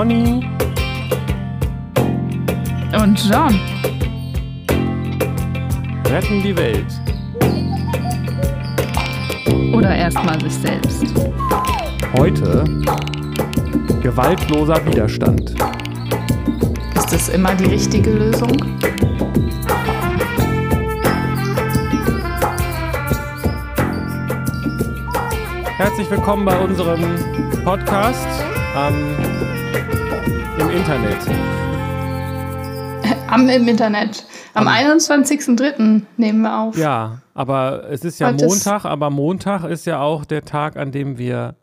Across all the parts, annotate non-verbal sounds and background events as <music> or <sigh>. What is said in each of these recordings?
Ronny und John retten die Welt. Oder erstmal sich selbst. Heute gewaltloser Widerstand. Ist das immer die richtige Lösung? Herzlich willkommen bei unserem Podcast ähm, im Internet. Am im Internet. Am 21.03. nehmen wir auf. Ja, aber es ist ja Heute Montag, aber Montag ist ja auch der Tag, an dem wir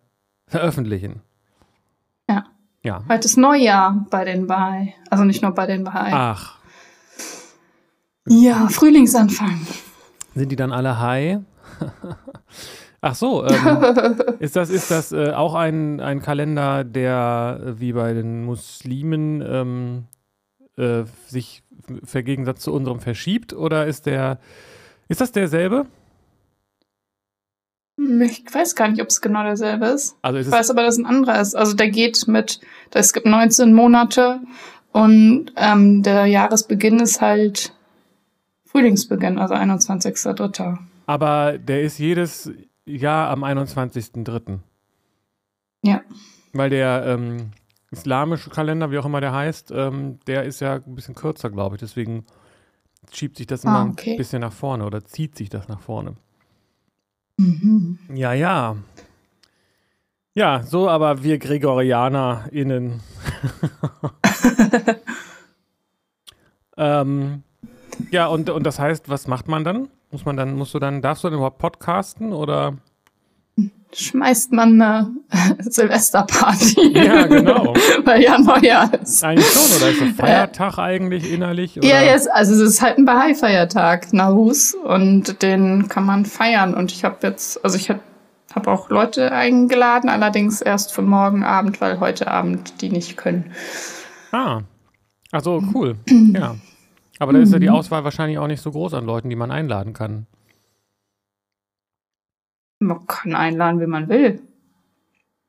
veröffentlichen. Ja. Ja. Heute ist Neujahr bei den Bahai. Also nicht nur bei den Bahai. Ach, Ja, Frühlingsanfang. sind die dann alle high? <laughs> Ach so, ähm, <laughs> ist das, ist das äh, auch ein, ein Kalender, der äh, wie bei den Muslimen ähm, äh, sich im Gegensatz zu unserem verschiebt? Oder ist der, ist das derselbe? Ich weiß gar nicht, ob es genau derselbe ist. Also ist Ich weiß aber, dass ein anderer ist. Also der geht mit, es gibt 19 Monate und ähm, der Jahresbeginn ist halt Frühlingsbeginn, also 21.03. aber der ist jedes Jahr am 21.03. Ja. Weil der ähm, islamische Kalender, wie auch immer der heißt, ähm, der ist ja ein bisschen kürzer, glaube ich. Deswegen schiebt sich das immer Ah, okay. ein bisschen nach vorne oder zieht sich das nach vorne. Mhm. Ja, ja. Ja, so aber wir GregorianerInnen. <laughs> <laughs> ähm, ja, und, und das heißt, was macht man dann? Muss man dann, musst du dann, darfst du dann überhaupt podcasten oder? Schmeißt man eine <laughs> Silvesterparty. Ja, genau. <laughs> Weil ja Neujahr ist. Eigentlich schon, oder ist das Feiertag eigentlich innerlich? Oder? Ja, yes, also es ist halt ein Bahai-Feiertag, Nahus, und den kann man feiern. Und ich habe jetzt, also ich habe hab auch Leute eingeladen, allerdings erst für morgen Abend, weil heute Abend die nicht können. Ah. Ach so, cool. <clears throat> ja. Aber da ist ja die Auswahl wahrscheinlich auch nicht so groß an Leuten, die man einladen kann. Man kann einladen, wie man will.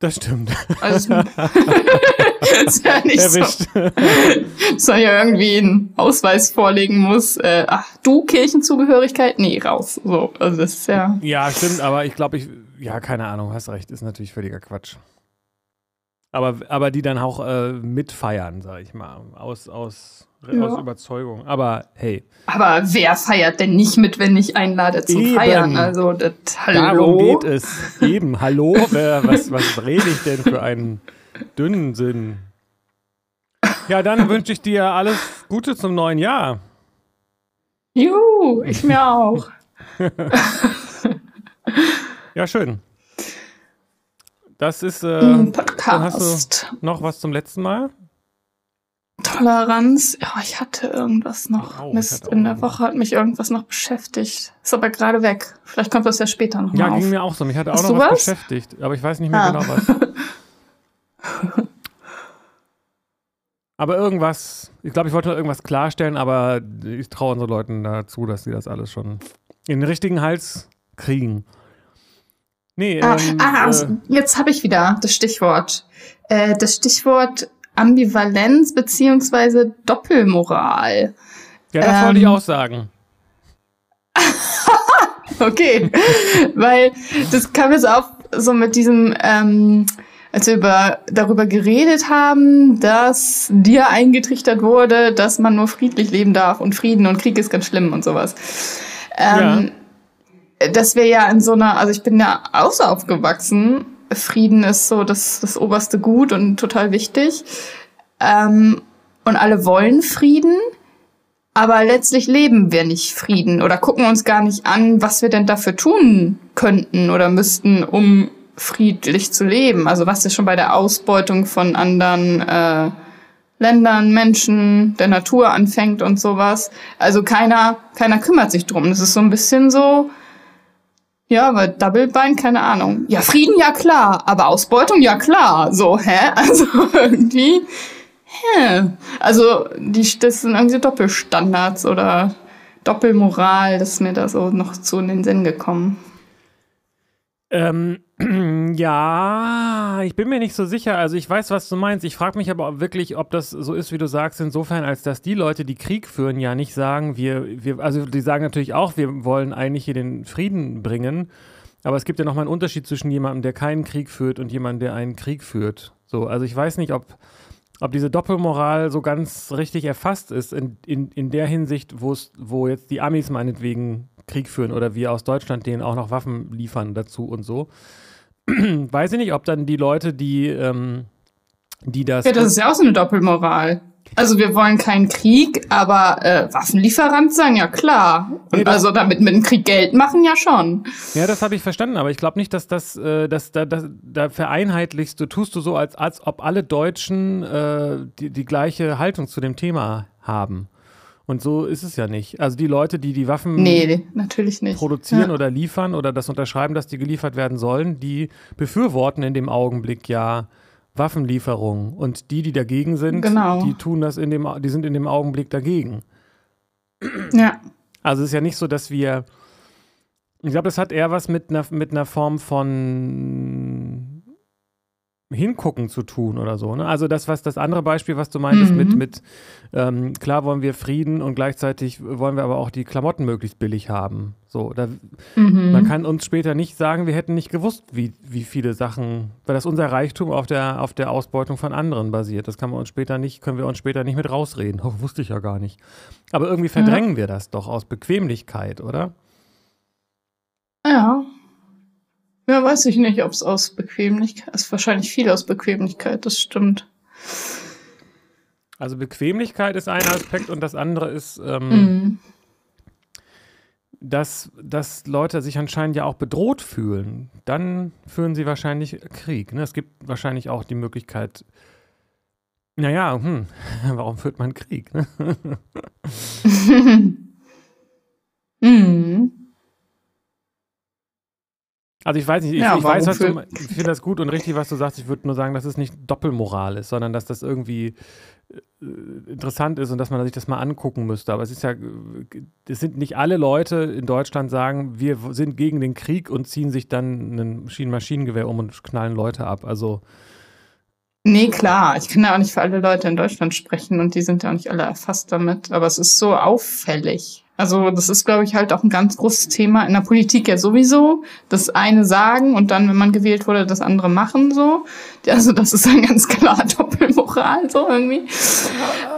Das stimmt. Also <laughs> ist ja nicht so, Erwischt. dass man ja irgendwie einen Ausweis vorlegen muss. Äh, ach, du Kirchenzugehörigkeit? Nee, raus. So, also das ist ja. Ja, stimmt, aber ich glaube, ich, ja, keine Ahnung, hast recht, ist natürlich völliger Quatsch. Aber, aber die dann auch äh, mitfeiern, sag ich mal, aus, aus, Ja. aus Überzeugung. Aber hey, Aber wer feiert denn nicht mit, wenn ich einlade zum Eben. Feiern? Also, das, hallo. darum geht es. Eben, hallo, wer, was, was rede ich denn für einen dünnen Sinn? Ja, dann wünsche ich dir alles Gute zum neuen Jahr. Juhu, ich mir auch. Ja, schön. Das ist, äh, dann hast Podcast. du noch was zum letzten Mal? Toleranz. Ja, ich hatte irgendwas noch. Ich Mist, in der. Woche hat mich irgendwas noch beschäftigt. Ist aber gerade weg. Vielleicht kommt das ja später noch Ja, mal auf. ging mir auch so. Mich hatte auch Hast noch was, was? beschäftigt, aber ich weiß nicht mehr Ah. genau was. <laughs> aber irgendwas, ich glaube, ich wollte noch irgendwas klarstellen, aber ich traue unseren Leuten dazu, dass sie das alles schon in den richtigen Hals kriegen. Nee, Ah, ähm, ah, äh, also, jetzt habe ich wieder das Stichwort. Äh, das Stichwort Ambivalenz beziehungsweise Doppelmoral. ja, das wollte ich ähm, auch sagen. <laughs> Okay, weil das kam jetzt auf so mit diesem, ähm, als wir über, darüber geredet haben, dass dir eingetrichtert wurde, dass man nur friedlich leben darf und Frieden und Krieg ist ganz schlimm und sowas. Ähm, Dass wir ja in so einer, also ich bin ja auch so aufgewachsen, Frieden ist so das, das oberste Gut und total wichtig. Ähm, und alle wollen Frieden. Aber letztlich leben wir nicht Frieden oder gucken uns gar nicht an, was wir denn dafür tun könnten oder müssten, um friedlich zu leben. Also was ja schon bei der Ausbeutung von anderen äh, Ländern, Menschen, der Natur anfängt und sowas. Also keiner, keiner kümmert sich drum. Das ist so ein bisschen so, ja, aber Doublebein, keine Ahnung. Ja, Frieden, ja klar, aber Ausbeutung, ja klar. So, hä? <laughs> Also irgendwie, hä? Also, die, das sind irgendwie Doppelstandards oder Doppelmoral, das ist mir da so noch zu in den Sinn gekommen. Ähm, Ja, ich bin mir nicht so sicher. Also ich weiß, was du meinst. Ich frage mich aber wirklich, ob das so ist, wie du sagst, insofern, als dass die Leute, die Krieg führen, ja nicht sagen, wir, wir, also die sagen natürlich auch, wir wollen eigentlich hier den Frieden bringen. Aber es gibt ja nochmal einen Unterschied zwischen jemandem, der keinen Krieg führt und jemandem, der einen Krieg führt. So, also ich weiß nicht, ob, ob diese Doppelmoral so ganz richtig erfasst ist in, in, in der Hinsicht, wo jetzt die Amis meinetwegen Krieg führen oder wir aus Deutschland denen auch noch Waffen liefern dazu und so. <clears throat> weiß ich nicht, ob dann die Leute, die, ähm, die das. Ja, das ist ja auch so eine Doppelmoral. Also wir wollen keinen Krieg, aber äh, Waffenlieferant sagen ja klar. Und nee, also damit mit dem Krieg Geld machen ja schon. Ja, das habe ich verstanden, aber ich glaube nicht, dass das, äh, dass da, das, da vereinheitlichst du, tust du so, als, als ob alle Deutschen äh, die, die gleiche Haltung zu dem Thema haben. Und so ist es ja nicht. Also die Leute, die die Waffen nee, produzieren ja. oder liefern oder das unterschreiben, dass die geliefert werden sollen, die befürworten in dem Augenblick ja Waffenlieferungen. Und die, die dagegen sind, genau. die tun das in dem, die sind in dem Augenblick dagegen. Ja. Also es ist ja nicht so, dass wir. Ich glaube, das hat eher was mit einer, mit einer Form von Hingucken zu tun oder so. Ne? Also das, was das andere Beispiel, was du meintest, mhm. mit, mit ähm, klar wollen wir Frieden und gleichzeitig wollen wir aber auch die Klamotten möglichst billig haben. So, da, mhm. man kann uns später nicht sagen, wir hätten nicht gewusst, wie, wie viele Sachen, weil das unser Reichtum auf der, auf der Ausbeutung von anderen basiert. Das kann man uns später nicht, können wir uns später nicht mit rausreden. Oh, wusste ich ja gar nicht. Aber irgendwie verdrängen ja. wir das doch aus Bequemlichkeit, oder? Ja, weiß ich nicht, ob es aus Bequemlichkeit ist. Wahrscheinlich viel aus Bequemlichkeit, das stimmt. Also Bequemlichkeit ist ein Aspekt und das andere ist, ähm, mm. dass, dass Leute sich anscheinend ja auch bedroht fühlen. Dann führen sie wahrscheinlich Krieg. Ne? Es gibt wahrscheinlich auch die Möglichkeit, naja, hm, <laughs> warum führt man Krieg? Ne? <laughs> mm. Also ich weiß nicht, ich, ja, ich weiß, was du, ich finde das gut und richtig, was du sagst. Ich würde nur sagen, dass es nicht Doppelmoral ist, sondern dass das irgendwie äh, interessant ist und dass man sich das mal angucken müsste. Aber es ist ja, es sind nicht alle Leute in Deutschland sagen, wir sind gegen den Krieg und ziehen sich dann ein Schienenmaschinengewehr um und knallen Leute ab. Also Nee, klar. Ich kann ja auch nicht für alle Leute in Deutschland sprechen und die sind ja auch nicht alle erfasst damit. Aber es ist so auffällig. Also das ist, glaube ich, halt auch ein ganz großes Thema in der Politik ja sowieso. Das eine sagen und dann, wenn man gewählt wurde, das andere machen so. Also das ist ein ganz klar <laughs> Doppelmoral so irgendwie.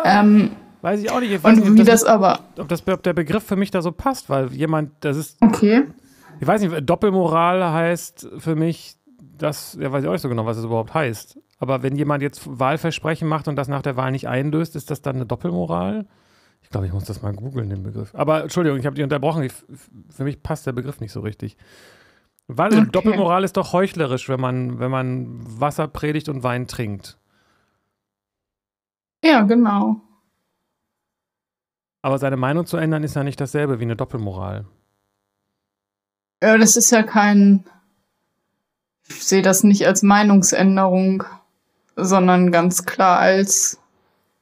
Ähm, weiß ich auch nicht. Ich und nicht, wie das, das, aber... Ob, das, ob der Begriff für mich da so passt, weil jemand, das ist... Okay. Ich weiß nicht, Doppelmoral heißt für mich, das, ja weiß ich auch nicht so genau, was es überhaupt heißt. Aber wenn jemand jetzt Wahlversprechen macht und das nach der Wahl nicht einlöst, ist das dann eine Doppelmoral? Ich glaube, ich muss das mal googeln, den Begriff. Aber Entschuldigung, ich habe dich unterbrochen. Ich, für mich passt der Begriff nicht so richtig. Weil okay. Doppelmoral ist doch heuchlerisch, wenn man, wenn man Wasser predigt und Wein trinkt. Ja, genau. Aber seine Meinung zu ändern ist ja nicht dasselbe wie eine Doppelmoral. Ja, das ist ja kein. Ich sehe das nicht als Meinungsänderung, sondern ganz klar als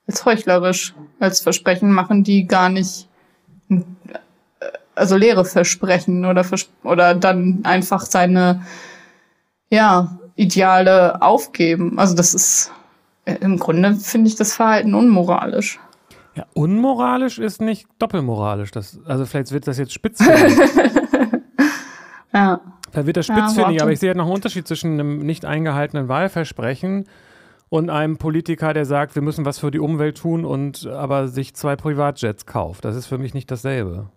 als heuchlerisch, als Versprechen machen, die gar nicht, also leere Versprechen oder, vers oder dann einfach seine, ja, Ideale aufgeben. Also das ist, im Grunde finde ich das Verhalten unmoralisch. Ja, unmoralisch ist nicht doppelmoralisch. Das, also vielleicht wird das jetzt spitz. <laughs> ja. Da wird das spitzfindig, ja, aber ich sehe halt noch einen Unterschied zwischen einem nicht eingehaltenen Wahlversprechen und einem Politiker, der sagt, wir müssen was für die Umwelt tun und aber sich zwei Privatjets kauft. Das ist für mich nicht dasselbe.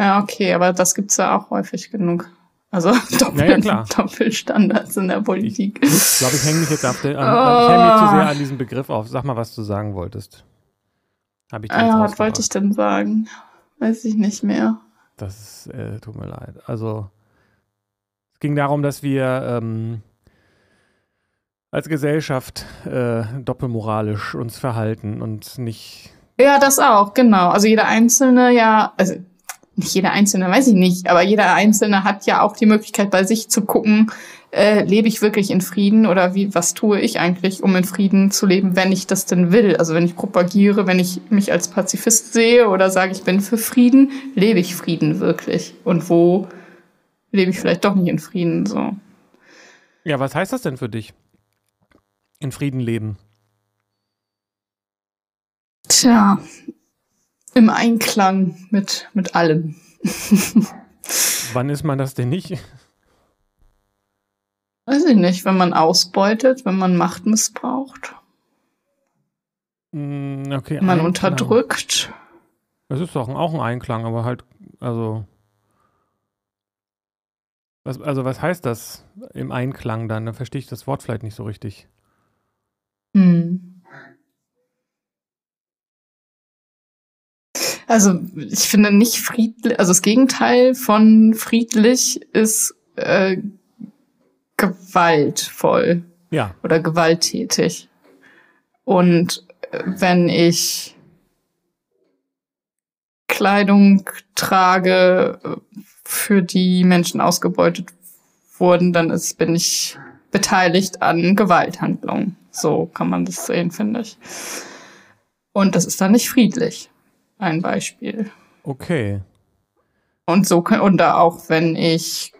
Ja, okay, aber das gibt es ja auch häufig genug. Also Doppel <laughs> ja, ja, Doppelstandards in der Politik. Ich glaube, ich hänge mich jetzt auf den, an, oh. ich hänge mich zu sehr an diesem Begriff auf. Sag mal, was du sagen wolltest. Hab ich ja, ah, was wollte ich denn sagen? Weiß ich nicht mehr. Das ist, äh, tut mir leid. Also es ging darum, dass wir ähm, als Gesellschaft äh, doppelmoralisch uns verhalten und nicht. Ja, das auch, genau. Also jeder Einzelne ja, also nicht jeder Einzelne, weiß ich nicht, aber jeder Einzelne hat ja auch die Möglichkeit bei sich zu gucken, äh, lebe ich wirklich in Frieden oder wie, was tue ich eigentlich, um in Frieden zu leben, wenn ich das denn will? Also wenn ich propagiere, wenn ich mich als Pazifist sehe oder sage, ich bin für Frieden, lebe ich Frieden wirklich? Und wo lebe ich vielleicht doch nicht in Frieden, so. Ja, was heißt das denn für dich? In Frieden leben? Tja, im Einklang mit, mit allem. <laughs> Wann ist man das denn nicht? Weiß ich nicht, wenn man ausbeutet, wenn man Macht missbraucht. Mm, okay, wenn man Einklang. unterdrückt. Das ist doch auch ein Einklang, aber halt, also. Was, also, was heißt das im Einklang dann? Da verstehe ich das Wort vielleicht nicht so richtig. Hm. Also, ich finde nicht friedlich, also das Gegenteil von friedlich ist äh, gewaltvoll. Ja. Oder gewalttätig. Und äh, wenn ich Kleidung trage, für die Menschen ausgebeutet wurden, dann ist, bin ich beteiligt an Gewalthandlungen. So kann man das sehen, finde ich. Und das ist dann nicht friedlich. Ein Beispiel. Okay. Und so und da auch wenn ich,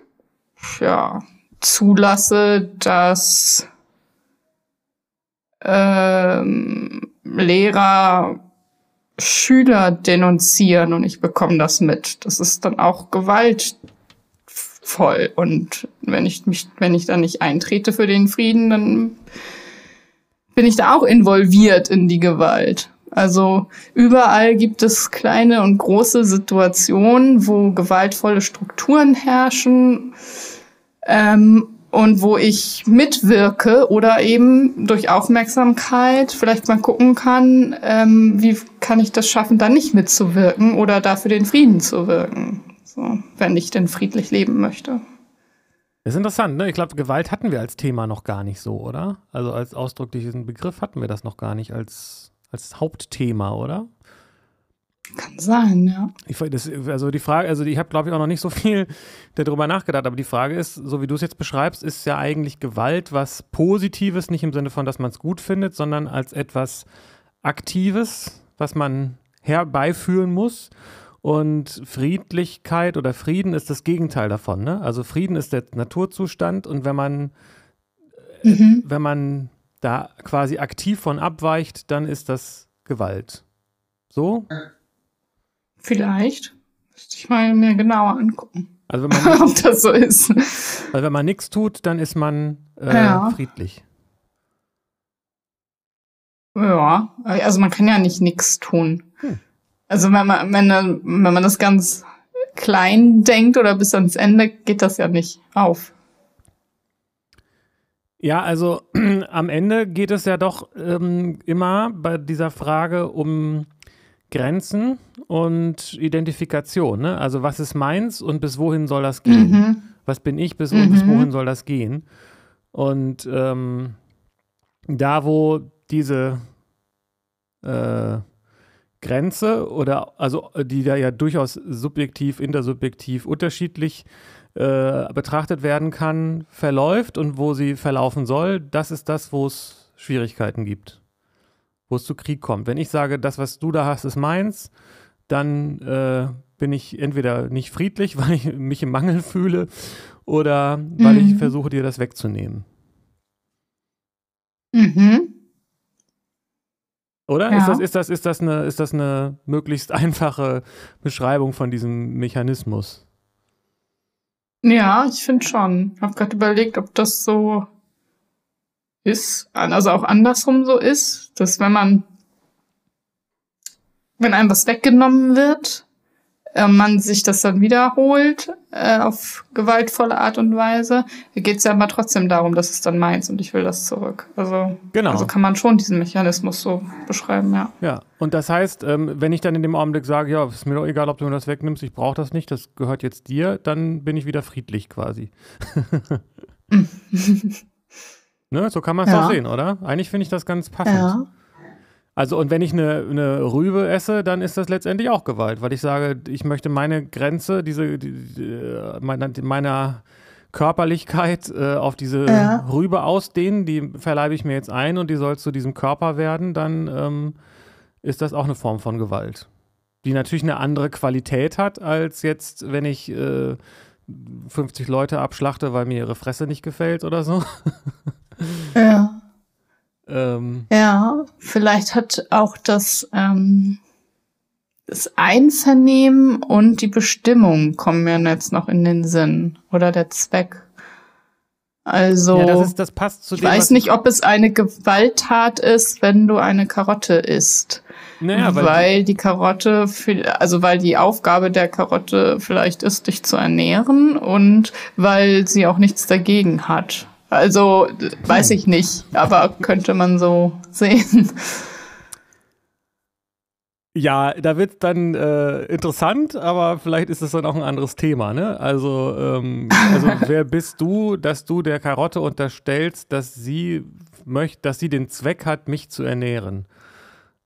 ja, zulasse, dass ähm, Lehrer Schüler denunzieren und ich bekomme das mit. Das ist dann auch gewaltvoll. Und wenn ich mich, wenn ich da nicht eintrete für den Frieden, dann bin ich da auch involviert in die Gewalt. Also überall gibt es kleine und große Situationen, wo gewaltvolle Strukturen herrschen. Ähm, und wo ich mitwirke oder eben durch Aufmerksamkeit vielleicht mal gucken kann, ähm, wie kann ich das schaffen, da nicht mitzuwirken oder dafür den Frieden zu wirken, so, wenn ich denn friedlich leben möchte. Das ist interessant, ne? Ich glaube, Gewalt hatten wir als Thema noch gar nicht so, oder? Also als ausdrücklichen Begriff hatten wir das noch gar nicht als, als Hauptthema, oder? Kann sein, ja. Ich, das, also die Frage, also ich habe, glaube ich, auch noch nicht so viel <laughs> darüber nachgedacht, aber die Frage ist, so wie du es jetzt beschreibst, ist ja eigentlich Gewalt was Positives, nicht im Sinne von, dass man es gut findet, sondern als etwas Aktives, was man herbeiführen muss. Und Friedlichkeit oder Frieden ist das Gegenteil davon. Ne? Also Frieden ist der Naturzustand und wenn man, mhm. wenn man da quasi aktiv von abweicht, dann ist das Gewalt. So? Vielleicht. Müsste ich mal mir genauer angucken. Also wenn man <laughs> ob das so ist. Also wenn man nichts tut, dann ist man äh, ja. friedlich. Ja, also man kann ja nicht nichts tun. Also wenn man, wenn, wenn man das ganz klein denkt oder bis ans Ende, geht das ja nicht auf. Ja, also <clears throat> am Ende geht es ja doch ähm, immer bei dieser Frage um Grenzen und Identifikation. Ne? Also was ist meins und bis wohin soll das gehen? Mhm. Was bin ich bis, mhm. bis wohin soll das gehen? Und ähm, da, wo diese äh, Grenze oder also die da ja durchaus subjektiv, intersubjektiv unterschiedlich äh, betrachtet werden kann, verläuft und wo sie verlaufen soll, das ist das, wo es Schwierigkeiten gibt wo es zu Krieg kommt. Wenn ich sage, das, was du da hast, ist meins, dann äh, bin ich entweder nicht friedlich, <laughs> weil ich mich im Mangel fühle, oder weil mhm. ich versuche, dir das wegzunehmen. Mhm. Oder? Ja. Ist, das, ist, das, ist, das eine, ist das eine möglichst einfache Beschreibung von diesem Mechanismus? Ja, ich finde schon. Ich habe gerade überlegt, ob das so ist, also auch andersrum so ist, dass wenn man, wenn einem was weggenommen wird, äh, man sich das dann wiederholt äh, auf gewaltvolle Art und Weise, geht es ja aber trotzdem darum, dass es dann meins und ich will das zurück. Also, genau. also kann man schon diesen Mechanismus so beschreiben, ja. Ja, und das heißt, ähm, wenn ich dann in dem Augenblick sage, ja, ist mir doch egal, ob du mir das wegnimmst, ich brauche das nicht, das gehört jetzt dir, dann bin ich wieder friedlich quasi. <laughs> <laughs> Ne? So kann man es ja. auch sehen, oder? Eigentlich finde ich das ganz passend. Ja. Also, und wenn ich eine, eine Rübe esse, dann ist das letztendlich auch Gewalt, weil ich sage, ich möchte meine Grenze, diese, die, die, meiner, meiner Körperlichkeit äh, auf diese ja. Rübe ausdehnen, die verleibe ich mir jetzt ein und die soll zu diesem Körper werden, dann ähm, ist das auch eine Form von Gewalt. Die natürlich eine andere Qualität hat, als jetzt, wenn ich äh, 50 Leute abschlachte, weil mir ihre Fresse nicht gefällt oder so. Ja. Ähm. Ja, vielleicht hat auch das, ähm, das Einvernehmen und die Bestimmung kommen mir jetzt noch in den Sinn. Oder der Zweck. Also, ja, das, ist, das passt zu ich dem, weiß nicht, ob es eine Gewalttat ist, wenn du eine Karotte isst. Naja, weil, weil die Karotte, also weil die Aufgabe der Karotte vielleicht ist, dich zu ernähren und weil sie auch nichts dagegen hat. Also weiß ich nicht, aber könnte man so <laughs> sehen. Ja, da wird dann äh, interessant, aber vielleicht ist es dann auch ein anderes Thema, ne? Also, ähm, also <laughs> wer bist du, dass du der Karotte unterstellst, dass sie möchte, dass sie den Zweck hat, mich zu ernähren?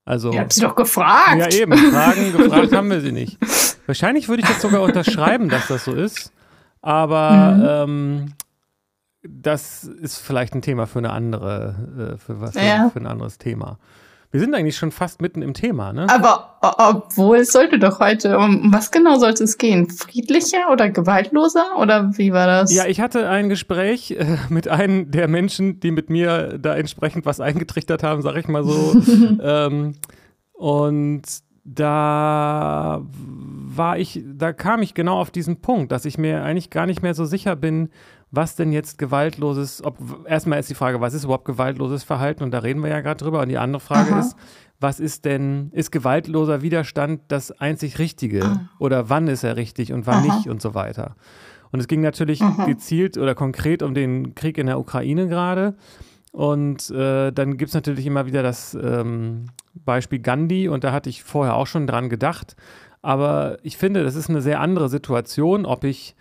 Also. Ihr habt sie doch gefragt. Ja, eben. Fragen, gefragt haben wir sie nicht. Wahrscheinlich würde ich jetzt sogar unterschreiben, dass das so ist. Aber mhm. ähm, das ist vielleicht ein Thema für eine andere, äh, für was ja. für ein anderes Thema. Wir sind eigentlich schon fast mitten im Thema, ne? Aber obwohl es sollte doch heute, um was genau sollte es gehen? Friedlicher oder gewaltloser oder wie war das? Ja, ich hatte ein Gespräch äh, mit einem der Menschen, die mit mir da entsprechend was eingetrichtert haben, sag ich mal so. <laughs> ähm, und da war ich, da kam ich genau auf diesen Punkt, dass ich mir eigentlich gar nicht mehr so sicher bin, was denn jetzt gewaltloses, ob erstmal ist die Frage, was ist überhaupt gewaltloses Verhalten und da reden wir ja gerade drüber und die andere Frage Aha. ist, was ist denn, ist gewaltloser Widerstand das einzig Richtige ah. oder wann ist er richtig und wann Aha. nicht und so weiter. Und es ging natürlich Aha. gezielt oder konkret um den Krieg in der Ukraine gerade. Und äh, dann gibt es natürlich immer wieder das ähm, Beispiel Gandhi und da hatte ich vorher auch schon dran gedacht. Aber ich finde, das ist eine sehr andere Situation, ob ich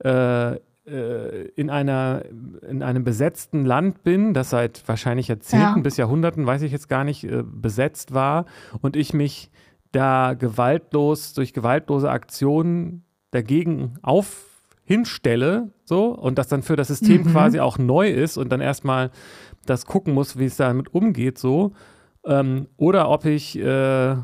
äh, in, einer, in einem besetzten Land bin, das seit wahrscheinlich Jahrzehnten ja. bis Jahrhunderten, weiß ich jetzt gar nicht, äh, besetzt war und ich mich da gewaltlos, durch gewaltlose Aktionen dagegen auf hinstelle, so, und das dann für das System mhm. quasi auch neu ist und dann erstmal das gucken muss, wie es damit umgeht, so. Ähm, oder ob ich äh,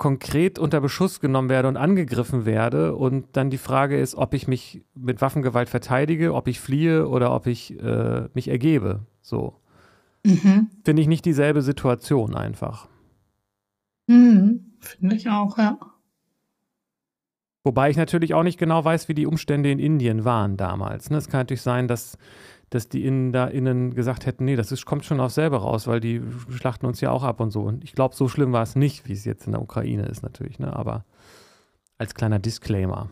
konkret unter Beschuss genommen werde und angegriffen werde und dann die Frage ist, ob ich mich mit Waffengewalt verteidige, ob ich fliehe oder ob ich äh, mich ergebe. So. Mhm. Finde ich nicht dieselbe Situation einfach. Mhm. Finde ich auch, ja. Wobei ich natürlich auch nicht genau weiß, wie die Umstände in Indien waren damals. Ne? Es kann natürlich sein, dass dass die Innen da innen gesagt hätten, nee, das ist, kommt schon auf selber raus, weil die schlachten uns ja auch ab und so. Und ich glaube, so schlimm war es nicht, wie es jetzt in der Ukraine ist natürlich, ne? Aber als kleiner Disclaimer.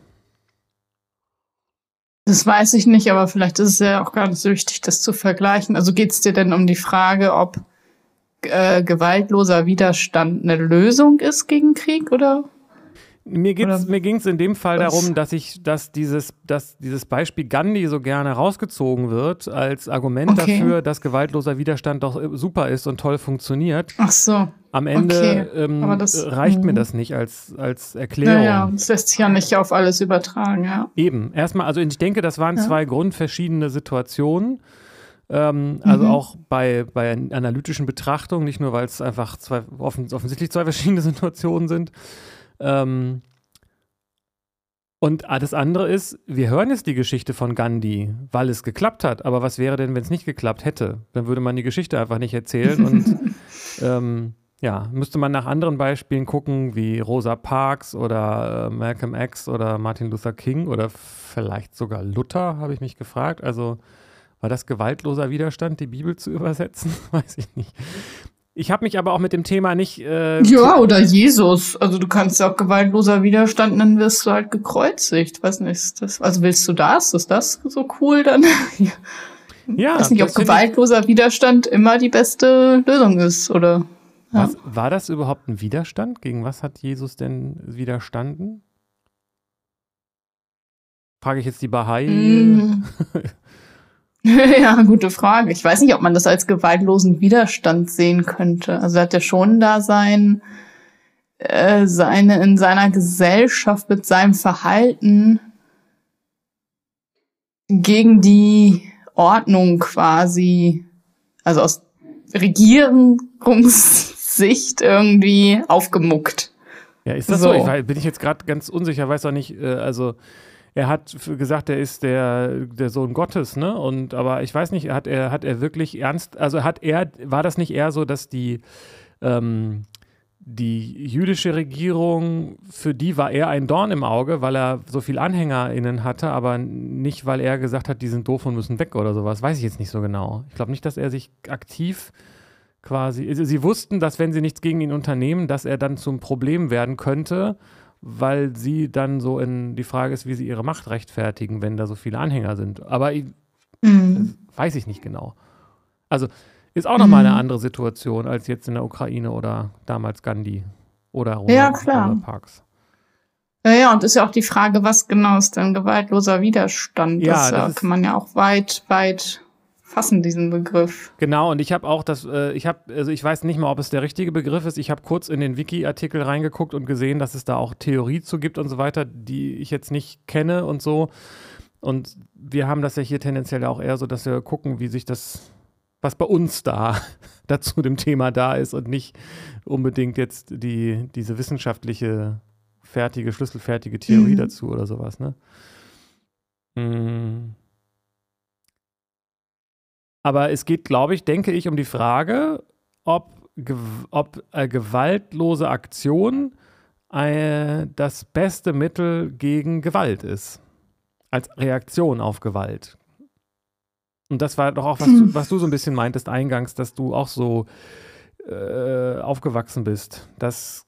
Das weiß ich nicht, aber vielleicht ist es ja auch gar nicht so wichtig, das zu vergleichen. Also geht es dir denn um die Frage, ob äh, gewaltloser Widerstand eine Lösung ist gegen Krieg oder mir, mir ging es in dem Fall was? darum, dass ich, dass dieses, dass dieses Beispiel Gandhi so gerne rausgezogen wird als Argument okay. dafür, dass gewaltloser Widerstand doch äh, super ist und toll funktioniert. Ach so. Am Ende okay. ähm, das, reicht mir mhm. das nicht als, als Erklärung. Ja, ja, das lässt sich ja nicht auf alles übertragen, ja. Eben. Erstmal, also ich denke, das waren ja. zwei grundverschiedene Situationen. Ähm, also mhm. auch bei, bei analytischen Betrachtungen, nicht nur, weil es einfach zwei, offens offensichtlich zwei verschiedene <laughs> Situationen sind. Ähm, und ah, das andere ist, wir hören jetzt die Geschichte von Gandhi, weil es geklappt hat. Aber was wäre denn, wenn es nicht geklappt hätte? Dann würde man die Geschichte einfach nicht erzählen. <laughs> und ähm, ja, müsste man nach anderen Beispielen gucken, wie Rosa Parks oder äh, Malcolm X oder Martin Luther King oder vielleicht sogar Luther, habe ich mich gefragt. Also war das gewaltloser Widerstand, die Bibel zu übersetzen? <laughs> Weiß ich nicht. Ich habe mich aber auch mit dem Thema nicht. Äh, ja, oder Jesus. Also du kannst ja auch gewaltloser Widerstand, dann wirst du halt gekreuzigt. Weiß nicht, das, also willst du das? Ist das so cool dann? ja. Ich weiß nicht, ob gewaltloser Widerstand immer die beste Lösung ist, oder? Ja. Was, war das überhaupt ein Widerstand? Gegen was hat Jesus denn widerstanden? Frage ich jetzt die Bahai. Mm. <laughs> <laughs> ja, gute Frage. Ich weiß nicht, ob man das als gewaltlosen Widerstand sehen könnte. Also hat er schon da sein, äh, seine, in seiner Gesellschaft mit seinem Verhalten gegen die Ordnung quasi, also aus Regierungssicht irgendwie aufgemuckt. Ja, ist das so? so? Ich, bin ich jetzt gerade ganz unsicher, weiß auch nicht, äh, also er hat gesagt, er ist der, der Sohn Gottes, ne? Und aber ich weiß nicht, hat er, hat er wirklich ernst, also hat er, war das nicht eher so, dass die ähm, die jüdische Regierung, für die war er ein Dorn im Auge, weil er so viel AnhängerInnen hatte, aber nicht, weil er gesagt hat, die sind doof und müssen weg oder sowas. Weiß ich jetzt nicht so genau. Ich glaube nicht, dass er sich aktiv quasi. Sie wussten, dass wenn sie nichts gegen ihn unternehmen, dass er dann zum Problem werden könnte, weil sie dann so in die Frage ist, wie sie ihre Macht rechtfertigen, wenn da so viele Anhänger sind. Aber mhm. weiß ich nicht genau. Also ist auch nochmal mhm. eine andere Situation als jetzt in der Ukraine oder damals Gandhi oder Rosa, ja, klar. Parks. Ja, ja, und ist ja auch die Frage, was genau ist denn gewaltloser Widerstand? Ja, das, das kann man ja auch weit, weit fassen, diesen Begriff. Genau, und ich habe auch das, äh, ich habe, also ich weiß nicht mal, ob es der richtige Begriff ist. Ich habe kurz in den Wiki-Artikel reingeguckt und gesehen, dass es da auch Theorie zu gibt und so weiter, die ich jetzt nicht kenne und so. Und wir haben das ja hier tendenziell auch eher so, dass wir gucken, wie sich das was bei uns da <laughs> dazu dem Thema da ist und nicht unbedingt jetzt die, diese wissenschaftliche, fertige, schlüsselfertige Theorie mhm. dazu oder sowas, ne? Mhm. Aber es geht, glaube ich, denke ich, um die Frage, ob, ob äh, gewaltlose Aktion äh, das beste Mittel gegen Gewalt ist. Als Reaktion auf Gewalt. Und das war doch auch, was, hm. du, was du so ein bisschen meintest eingangs, dass du auch so äh, aufgewachsen bist, dass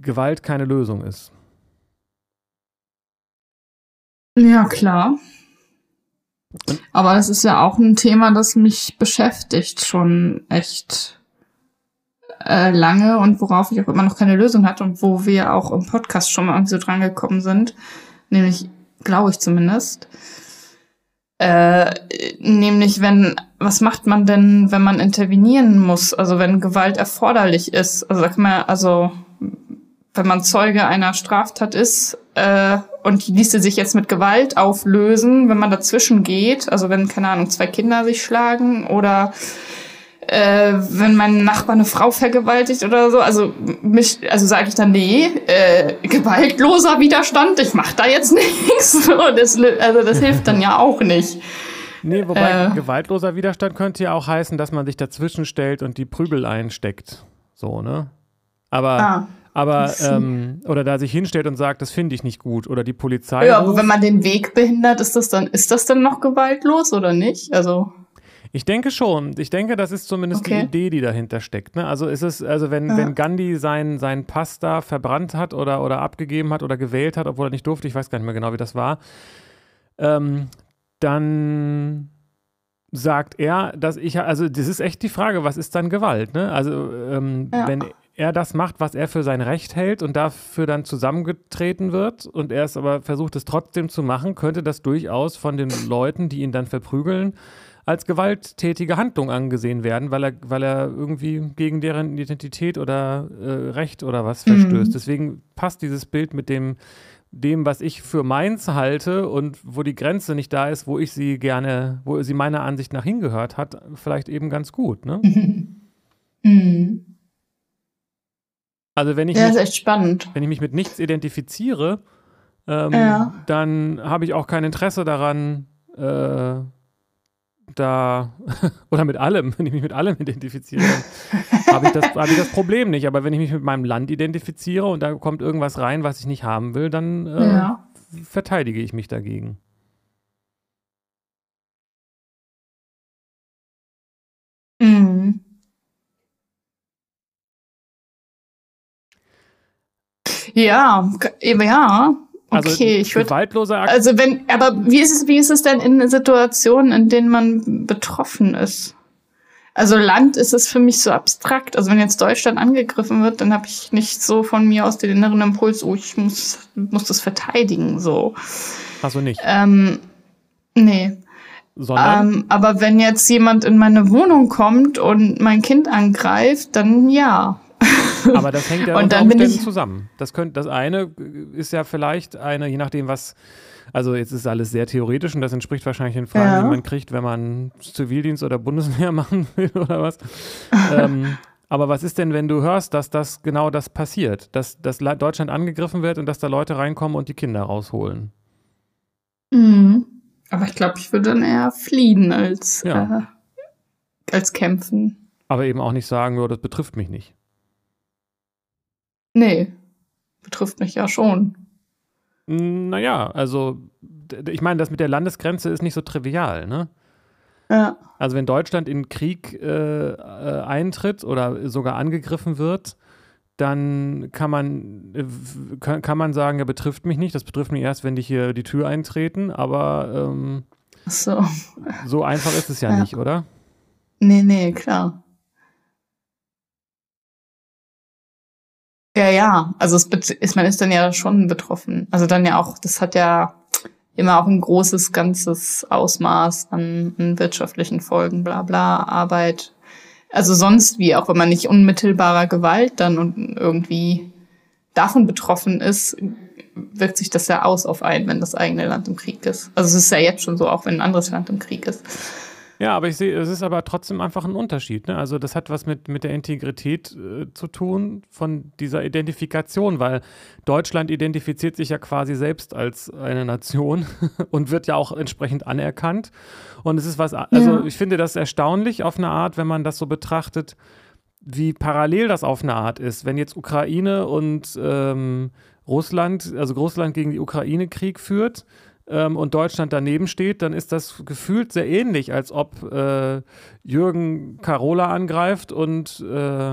Gewalt keine Lösung ist. Ja, klar. Aber es ist ja auch ein Thema, das mich beschäftigt schon echt äh, lange und worauf ich auch immer noch keine Lösung hatte und wo wir auch im Podcast schon mal irgendwie so dran gekommen sind. Nämlich, glaube ich zumindest, äh, nämlich, wenn, was macht man denn, wenn man intervenieren muss? Also wenn Gewalt erforderlich ist. Also sag mal, also wenn man Zeuge einer Straftat ist äh, und die ließe sich jetzt mit Gewalt auflösen, wenn man dazwischen geht, also wenn, keine Ahnung, zwei Kinder sich schlagen oder äh, wenn mein Nachbar eine Frau vergewaltigt oder so, also mich, also sage ich dann, nee, äh, gewaltloser Widerstand, ich mach da jetzt <laughs> nichts. das, also das hilft dann ja auch nicht. Nee, wobei äh, gewaltloser Widerstand könnte ja auch heißen, dass man sich dazwischen stellt und die Prügel einsteckt. So, ne? Aber, ah, aber, ähm, oder da sich hinstellt und sagt, das finde ich nicht gut. Oder die Polizei. Ja, aber wenn man den Weg behindert, ist das dann, ist das dann noch gewaltlos oder nicht? Also. Ich denke schon. Ich denke, das ist zumindest okay. die Idee, die dahinter steckt. Ne? Also ist es, also wenn, ja. wenn Gandhi seinen, seinen Pass da verbrannt hat oder, oder abgegeben hat oder gewählt hat, obwohl er nicht durfte, ich weiß gar nicht mehr genau, wie das war, ähm, dann sagt er, dass ich, also das ist echt die Frage, was ist dann Gewalt? Ne? Also ähm, ja. wenn er das macht, was er für sein Recht hält und dafür dann zusammengetreten wird und er es aber versucht, es trotzdem zu machen, könnte das durchaus von den Leuten, die ihn dann verprügeln, als gewalttätige Handlung angesehen werden, weil er, weil er irgendwie gegen deren Identität oder äh, Recht oder was verstößt. Mhm. Deswegen passt dieses Bild mit dem, dem, was ich für meins halte und wo die Grenze nicht da ist, wo ich sie gerne, wo sie meiner Ansicht nach hingehört hat, vielleicht eben ganz gut. Ne? <laughs> Mhm. Also wenn ich, ja, mich, ist echt spannend. wenn ich mich mit nichts identifiziere, ähm, ja. dann habe ich auch kein Interesse daran, äh, da, <laughs> oder mit allem, wenn ich mich mit allem <laughs> identifiziere, habe ich, das, hab ich das Problem nicht. Aber wenn ich mich mit meinem Land identifiziere und da kommt irgendwas rein, was ich nicht haben will, dann äh, ja. verteidige ich mich dagegen. Ja, ja, also okay, ich würde gewaltlose Also wenn, aber wie ist es, wie ist es denn in Situationen, in denen man betroffen ist? Also Land ist es für mich so abstrakt. Also wenn jetzt Deutschland angegriffen wird, dann habe ich nicht so von mir aus den inneren Impuls, oh, ich muss, muss das verteidigen, so. Du nicht? Ähm, nee. Sondern? Ähm, aber wenn jetzt jemand in meine Wohnung kommt und mein Kind angreift, dann ja. Aber das hängt ja und unter Umständen zusammen. Das, könnte, das eine ist ja vielleicht eine, je nachdem, was. Also jetzt ist alles sehr theoretisch und das entspricht wahrscheinlich den Fragen, ja. die man kriegt, wenn man Zivildienst oder Bundeswehr <laughs> machen will oder was. ähm, aber was ist denn, wenn du hörst, dass das genau das passiert, dass, dass Deutschland angegriffen wird und dass da Leute reinkommen und die Kinder rausholen? Mhm. Aber ich glaube, ich würde dann eher fliehen als, Ja. äh, als kämpfen. Aber eben auch nicht sagen, ja, das betrifft mich nicht. Nee, betrifft mich ja schon. Naja, also ich meine, das mit der Landesgrenze ist nicht so trivial, ne? Ja. Also wenn Deutschland in Krieg äh, äh, eintritt oder sogar angegriffen wird, dann kann man, äh, kann, kann man sagen, ja, betrifft mich nicht. Das betrifft mich erst, wenn die hier die Tür eintreten. Aber ähm, so. so einfach ist es ja, Ja. nicht, oder? Nee, nee, klar. Ja, ja. Also es ist, man ist dann ja schon betroffen. Also dann ja auch, das hat ja immer auch ein großes, ganzes Ausmaß an, an wirtschaftlichen Folgen, bla bla, Arbeit. Also sonst wie, auch wenn man nicht unmittelbarer Gewalt dann und irgendwie davon betroffen ist, wirkt sich das ja aus auf einen, wenn das eigene Land im Krieg ist. Also es ist ja jetzt schon so, auch wenn ein anderes Land im Krieg ist. Ja, aber ich sehe, es ist aber trotzdem einfach ein Unterschied. Ne? Also das hat was mit, mit der Integrität äh, zu tun von dieser Identifikation, weil Deutschland identifiziert sich ja quasi selbst als eine Nation <laughs> und wird ja auch entsprechend anerkannt. Und es ist was, also Ja. ich finde das erstaunlich auf eine Art, wenn man das so betrachtet, wie parallel das auf eine Art ist. Wenn jetzt Ukraine und ähm, Russland, also Russland gegen die Ukraine Krieg führt, ähm, und Deutschland daneben steht, dann ist das gefühlt sehr ähnlich, als ob äh, Jürgen Carola angreift und äh,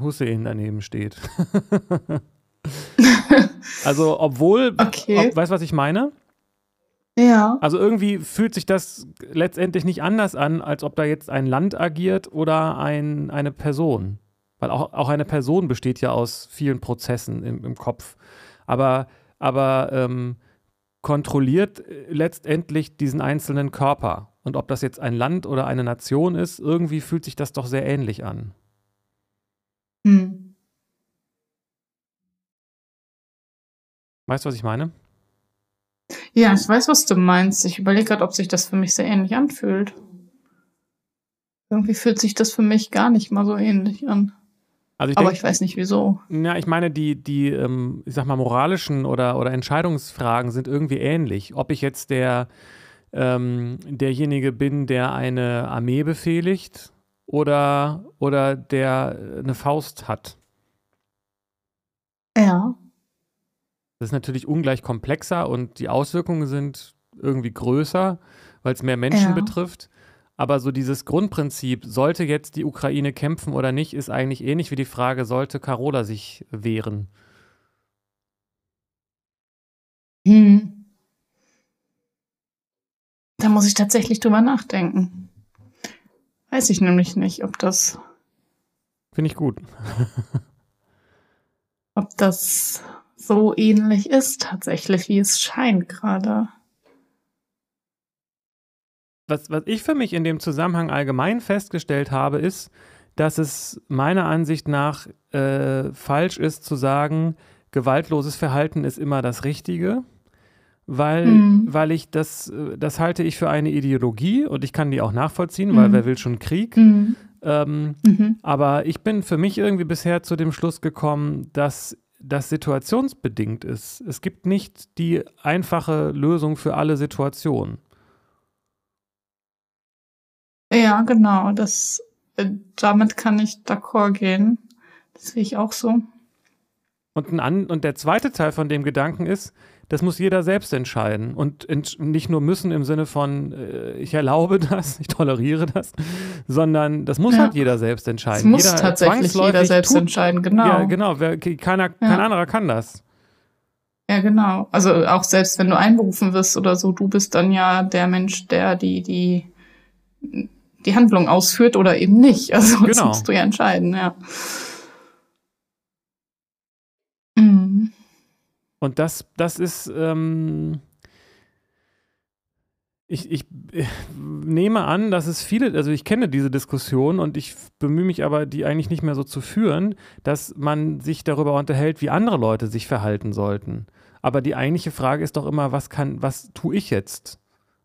Hussein daneben steht. <laughs> also, obwohl, Okay. ob, weißt du, was ich meine? Ja. Also irgendwie fühlt sich das letztendlich nicht anders an, als ob da jetzt ein Land agiert oder ein, eine Person. Weil auch, auch eine Person besteht ja aus vielen Prozessen im, im Kopf. Aber, aber ähm, kontrolliert äh, letztendlich diesen einzelnen Körper. Und ob das jetzt ein Land oder eine Nation ist, irgendwie fühlt sich das doch sehr ähnlich an. Hm. Weißt du, was ich meine? Ja, ich weiß, was du meinst. Ich überlege gerade, ob sich das für mich sehr ähnlich anfühlt. Irgendwie fühlt sich das für mich gar nicht mal so ähnlich an. Also ich Aber denk- ich weiß nicht wieso. Ja, ich meine, die, die ähm, ich sag mal, moralischen oder, oder Entscheidungsfragen sind irgendwie ähnlich. Ob ich jetzt der, ähm, derjenige bin, der eine Armee befehligt oder, oder der eine Faust hat. Ja. Das ist natürlich ungleich komplexer und die Auswirkungen sind irgendwie größer, weil es mehr Menschen Ja. betrifft. Aber so dieses Grundprinzip, sollte jetzt die Ukraine kämpfen oder nicht, ist eigentlich ähnlich wie die Frage, sollte Carola sich wehren? Hm. Da muss ich tatsächlich drüber nachdenken. Weiß ich nämlich nicht, ob das, Finde ich gut. <laughs> ob das so ähnlich ist tatsächlich, wie es scheint gerade. Was, was ich für mich in dem Zusammenhang allgemein festgestellt habe, ist, dass es meiner Ansicht nach äh, falsch ist zu sagen, gewaltloses Verhalten ist immer das Richtige, weil, Mhm. weil ich das, das halte ich für eine Ideologie und ich kann die auch nachvollziehen, weil Mhm. wer will schon Krieg. Hm. Ähm, Mhm. aber ich bin für mich irgendwie bisher zu dem Schluss gekommen, dass das situationsbedingt ist. Es gibt nicht die einfache Lösung für alle Situationen. Ja, genau. Das, äh, damit kann ich d'accord gehen. Das sehe ich auch so. Und, ein an, und der zweite Teil von dem Gedanken ist, das muss jeder selbst entscheiden. Und ent nicht nur müssen im Sinne von, äh, ich erlaube das, <laughs> ich toleriere das, sondern das muss Ja. halt jeder selbst Das entscheiden. muss jeder tatsächlich jeder selbst tut- entscheiden, genau. Ja, genau. Wer, keiner, kein Ja. anderer kann das. Ja, genau. Also auch selbst wenn du einberufen wirst oder so, du bist dann ja der Mensch, der die, die, die Handlung ausführt oder eben nicht. <laughs> Also das Genau. musst du ja entscheiden, ja. Mhm. Und das, das ist, ähm, ich, ich äh, nehme an, dass es viele, also ich kenne diese Diskussion und ich bemühe mich aber, die eigentlich nicht mehr so zu führen, dass man sich darüber unterhält, wie andere Leute sich verhalten sollten. Aber die eigentliche Frage ist doch immer, was kann, was tue ich jetzt?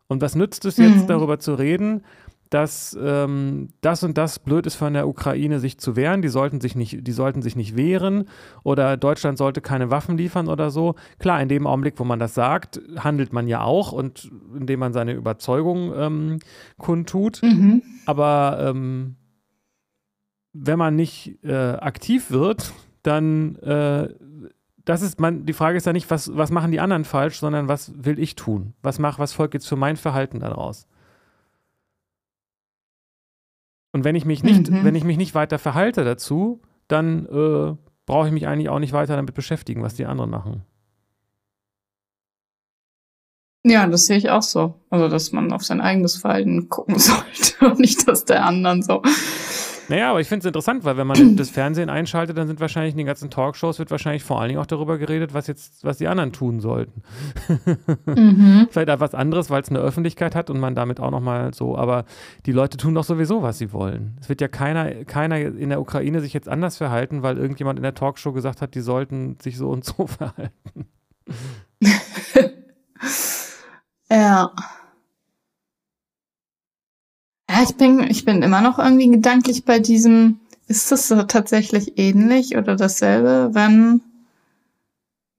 Und was nützt es jetzt, Mhm. darüber zu reden, dass ähm, das und das blöd ist von der Ukraine, sich zu wehren. Die sollten sich nicht, die sollten sich nicht wehren oder Deutschland sollte keine Waffen liefern oder so. Klar, in dem Augenblick, wo man das sagt, handelt man ja auch und indem man seine Überzeugung ähm, kundtut. Mhm. Aber ähm, wenn man nicht äh, aktiv wird, dann äh, das ist man, die Frage ist ja nicht, was, was machen die anderen falsch, sondern was will ich tun? Was mach, was folgt jetzt für mein Verhalten daraus? Und wenn ich mich nicht, mhm. wenn ich mich nicht weiter verhalte dazu, dann äh, brauche ich mich eigentlich auch nicht weiter damit beschäftigen, was die anderen machen. Ja, das sehe ich auch so. Also, dass man auf sein eigenes Verhalten gucken <laughs> sollte und nicht das der anderen so. Naja, aber ich finde es interessant, weil wenn man <clears throat> das Fernsehen einschaltet, dann sind wahrscheinlich in den ganzen Talkshows wird wahrscheinlich vor allen Dingen auch darüber geredet, was jetzt, was die anderen tun sollten. <laughs> Mhm. Vielleicht etwas anderes, weil es eine Öffentlichkeit hat und man damit auch nochmal so, aber die Leute tun doch sowieso, was sie wollen. Es wird ja keiner, keiner in der Ukraine sich jetzt anders verhalten, weil irgendjemand in der Talkshow gesagt hat, die sollten sich so und so <laughs> verhalten. <laughs> ja. Ja, ich bin, ich bin immer noch irgendwie gedanklich bei diesem, ist das tatsächlich ähnlich oder dasselbe, wenn,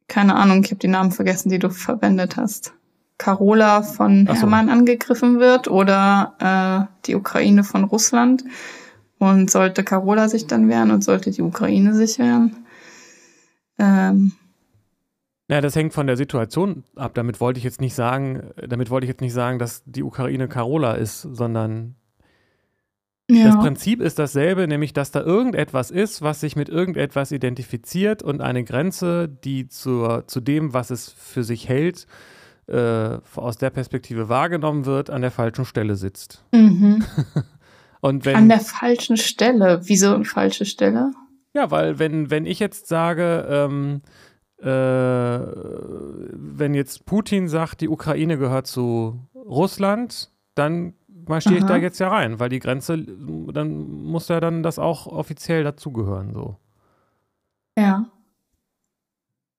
keine Ahnung, ich habe die Namen vergessen, die du verwendet hast. Carola von so. Hermann angegriffen wird oder äh, die Ukraine von Russland. Und sollte Carola sich dann wehren und sollte die Ukraine sich wehren? Ähm, ja, das hängt von der Situation ab. Damit wollte ich jetzt nicht sagen, damit wollte ich jetzt nicht sagen, dass die Ukraine Carola ist, sondern ja. das Prinzip ist dasselbe, nämlich dass da irgendetwas ist, was sich mit irgendetwas identifiziert und eine Grenze, die zur, zu dem, was es für sich hält, äh, aus der Perspektive wahrgenommen wird, an der falschen Stelle sitzt. Mhm. <laughs> und wenn, an der falschen Stelle. Wieso eine falsche Stelle? Ja, weil wenn, wenn ich jetzt sage, ähm, äh, wenn jetzt Putin sagt, die Ukraine gehört zu Russland, dann marschiere ich da jetzt ja rein, weil die Grenze, dann muss ja dann das auch offiziell dazugehören, so. Ja.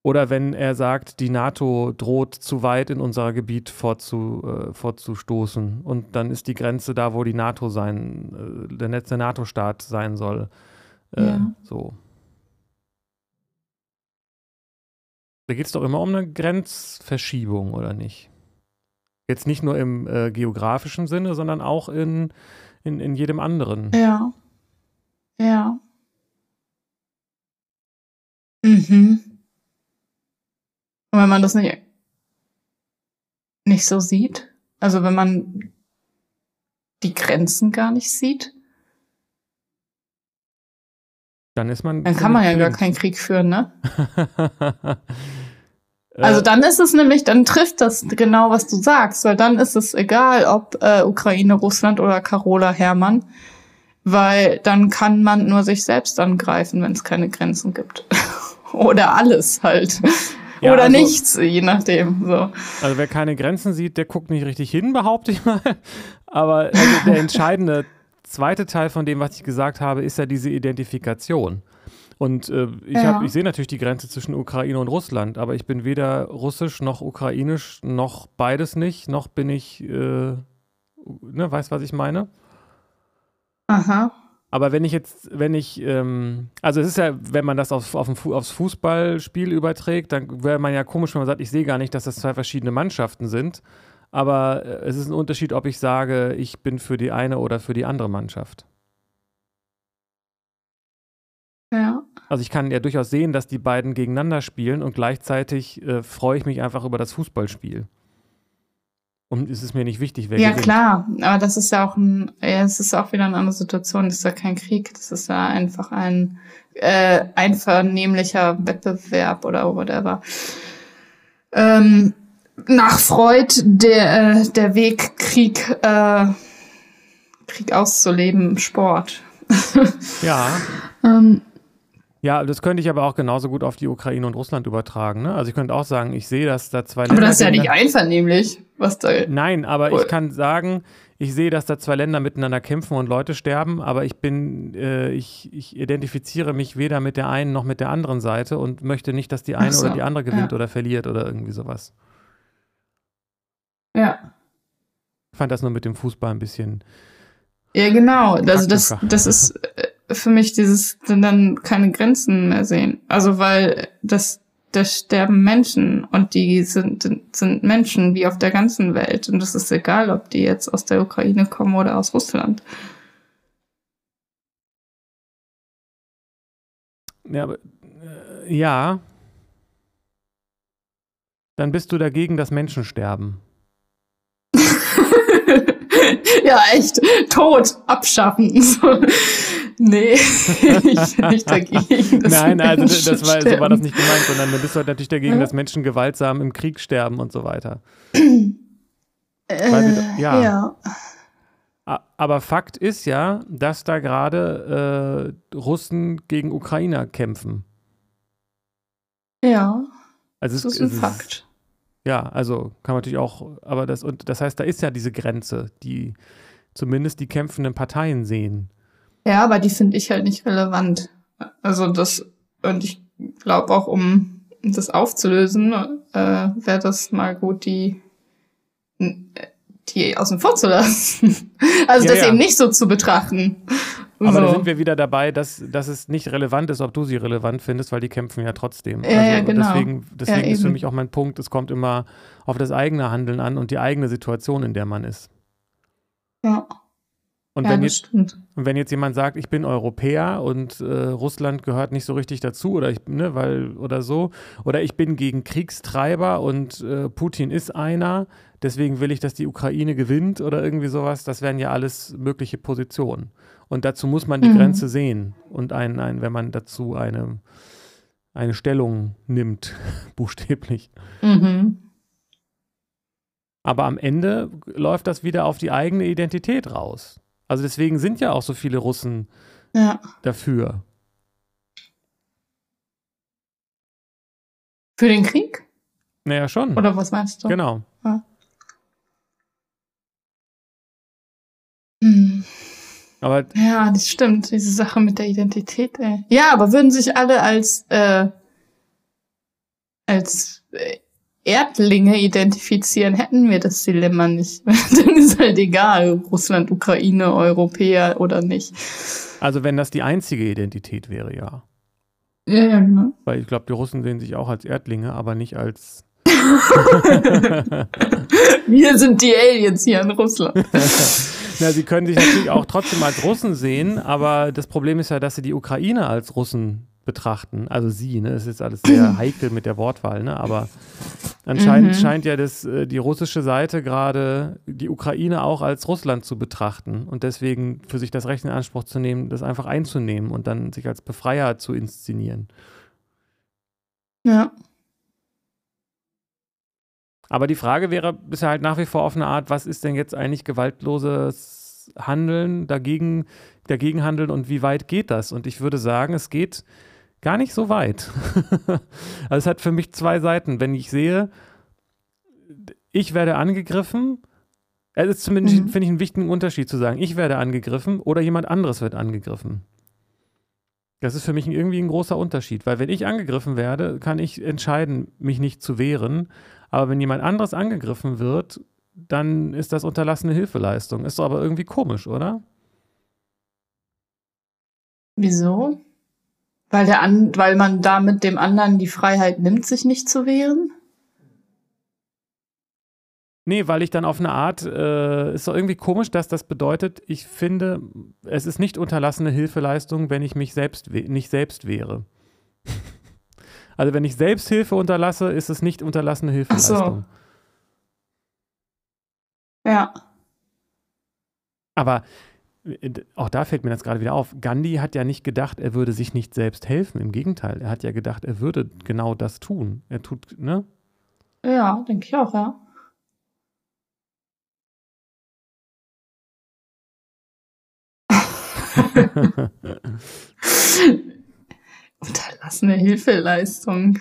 Oder wenn er sagt, die NATO droht zu weit in unser Gebiet vorzu, äh, vorzustoßen und dann ist die Grenze da, wo die NATO sein, äh, der letzte NATO-Staat sein soll. Äh, ja. So. Da geht es doch immer um eine Grenzverschiebung, oder nicht? Jetzt nicht nur im äh, geografischen Sinne, sondern auch in, in, in jedem anderen. Ja. Ja. Mhm. Und wenn man das nicht, nicht so sieht, also wenn man die Grenzen gar nicht sieht, dann ist man. Dann kann man ja gar keinen Krieg führen, ne? <laughs> also dann ist es nämlich, dann trifft das genau, was du sagst, weil dann ist es egal, ob äh, Ukraine, Russland oder Carola Hermann, weil dann kann man nur sich selbst angreifen, wenn es keine Grenzen gibt. <laughs> oder alles halt. <laughs> Ja, oder also, nichts, je nachdem. So. Also wer keine Grenzen sieht, der guckt nicht richtig hin, behaupte ich mal. <laughs> Aber also der entscheidende zweite Teil von dem, was ich gesagt habe, ist ja diese Identifikation. Und äh, ich, ja. ich sehe natürlich die Grenze zwischen Ukraine und Russland, aber ich bin weder russisch noch ukrainisch, noch beides nicht, noch bin ich, äh, ne, weißt was ich meine? Aha. Aber wenn ich jetzt, wenn ich, ähm, also es ist ja, wenn man das auf, auf ein, aufs Fußballspiel überträgt, dann wäre man ja komisch, wenn man sagt, ich sehe gar nicht, dass das zwei verschiedene Mannschaften sind. Aber äh, es ist ein Unterschied, ob ich sage, ich bin für die eine oder für die andere Mannschaft. Also ich kann ja durchaus sehen, dass die beiden gegeneinander spielen und gleichzeitig äh, freue ich mich einfach über das Fußballspiel. Und es ist mir nicht wichtig, wer Ja, gewinnt. klar, aber das ist ja auch ein, ja, es ist auch wieder eine andere Situation. Das ist ja kein Krieg, das ist ja einfach ein äh, einvernehmlicher Wettbewerb oder whatever. Ähm, nach Freud der, äh, der Weg, Krieg, äh, Krieg auszuleben Sport. <laughs> ja. ähm, ja, das könnte ich aber auch genauso gut auf die Ukraine und Russland übertragen. Ne? Also ich könnte auch sagen, ich sehe, dass da zwei Länder. Aber das ist ja nicht einvernehmlich, was da. Nein, aber ich kann sagen, ich sehe, dass da zwei Länder miteinander kämpfen und Leute sterben, aber ich bin, äh, ich, ich identifiziere mich weder mit der einen noch mit der anderen Seite und möchte nicht, dass die eine so, oder die andere gewinnt ja. oder verliert oder irgendwie sowas. Ja. Ich fand das nur mit dem Fußball ein bisschen, Ja, genau. Also das, das ist äh, für mich dieses dann keine Grenzen mehr sehen. Also weil das, da sterben Menschen und die sind, sind Menschen wie auf der ganzen Welt. Und es ist egal, ob die jetzt aus der Ukraine kommen oder aus Russland. Ja, aber, äh, ja. Dann bist du dagegen, dass Menschen sterben. <laughs> ja, echt. Tod abschaffen. <laughs> nee, <laughs> ich nicht dagegen. Nein, also das war, so war das nicht gemeint, sondern du bist halt natürlich dagegen, ja. dass Menschen gewaltsam im Krieg sterben und so weiter. <clears throat> Äh, ja. ja. Aber Fakt ist ja, dass da gerade äh, Russen gegen Ukrainer kämpfen. Ja. Also das ist ein Fakt. Ja, also kann man natürlich auch, aber das, und das heißt, da ist ja diese Grenze, die zumindest die kämpfenden Parteien sehen. Ja, aber die finde ich halt nicht relevant. Also das, und ich glaube auch, um das aufzulösen, äh, wäre das mal gut, die die außen vor zu lassen. <laughs> Also ja, das ja. eben nicht so zu betrachten. Aber so. da sind wir wieder dabei, dass, dass es nicht relevant ist, ob du sie relevant findest, weil die kämpfen ja trotzdem. Ja, also ja, genau. Deswegen, deswegen ist für mich auch mein Punkt, es kommt immer auf das eigene Handeln an und die eigene Situation, in der man ist. Ja. Und ja, wenn, jetzt, und wenn jetzt jemand sagt, ich bin Europäer und äh, Russland gehört nicht so richtig dazu oder ich, ne, weil, oder so, oder ich bin gegen Kriegstreiber und äh, Putin ist einer, deswegen will ich, dass die Ukraine gewinnt oder irgendwie sowas, das wären ja alles mögliche Positionen. Und dazu muss man die mhm. Grenze sehen und ein, ein, wenn man dazu eine, eine Stellung nimmt, <laughs> buchstäblich. Mhm. Aber am Ende läuft das wieder auf die eigene Identität raus. Also deswegen sind ja auch so viele Russen ja. dafür. Für den Krieg? Naja, schon. Oder was meinst du? Genau. Ja. Hm. Aber ja, das stimmt, diese Sache mit der Identität. Ey. Ja, aber würden sich alle als äh, als äh, Erdlinge identifizieren, hätten wir das Dilemma nicht. <laughs> Dann ist halt egal, Russland, Ukraine, Europäer oder nicht. Also wenn das die einzige Identität wäre, ja. Ja, ja, genau. Weil ich glaube, die Russen sehen sich auch als Erdlinge, aber nicht als. <laughs> wir sind die Aliens hier in Russland. <laughs> Na, sie können sich natürlich auch trotzdem als Russen sehen, aber das Problem ist ja, dass sie die Ukraine als Russen betrachten. Also sie, ne? Es ist alles sehr <clears throat> heikel mit der Wortwahl, ne? Aber anscheinend mhm. scheint ja das, äh, die russische Seite gerade die Ukraine auch als Russland zu betrachten und deswegen für sich das Recht in Anspruch zu nehmen, das einfach einzunehmen und dann sich als Befreier zu inszenieren. Ja. Aber die Frage wäre bisher halt nach wie vor auf eine Art, was ist denn jetzt eigentlich gewaltloses Handeln dagegen, dagegen handeln und wie weit geht das? Und ich würde sagen, es geht gar nicht so weit. <laughs> also es hat für mich zwei Seiten. Wenn ich sehe, ich werde angegriffen, es ist zumindest, mhm. finde ich, einen wichtigen Unterschied zu sagen, ich werde angegriffen oder jemand anderes wird angegriffen. Das ist für mich irgendwie ein großer Unterschied, weil wenn ich angegriffen werde, kann ich entscheiden, mich nicht zu wehren. Aber wenn jemand anderes angegriffen wird, dann ist das unterlassene Hilfeleistung. Ist doch aber irgendwie komisch, oder? Wieso? Weil, der an, weil man damit dem anderen die Freiheit nimmt, sich nicht zu wehren? Nee, weil ich dann auf eine Art, äh, ist doch irgendwie komisch, dass das bedeutet, ich finde, es ist nicht unterlassene Hilfeleistung, wenn ich mich selbst nicht selbst wehre. <laughs> also wenn ich Selbsthilfe unterlasse, ist es nicht unterlassene Hilfeleistung. Ach so. Ja. Aber auch da fällt mir das gerade wieder auf. Gandhi hat ja nicht gedacht, er würde sich nicht selbst helfen. Im Gegenteil, er hat ja gedacht, er würde genau das tun. Er tut, ne? Ja, denke ich auch, ja. <laughs> <laughs> Unterlassene Hilfeleistung.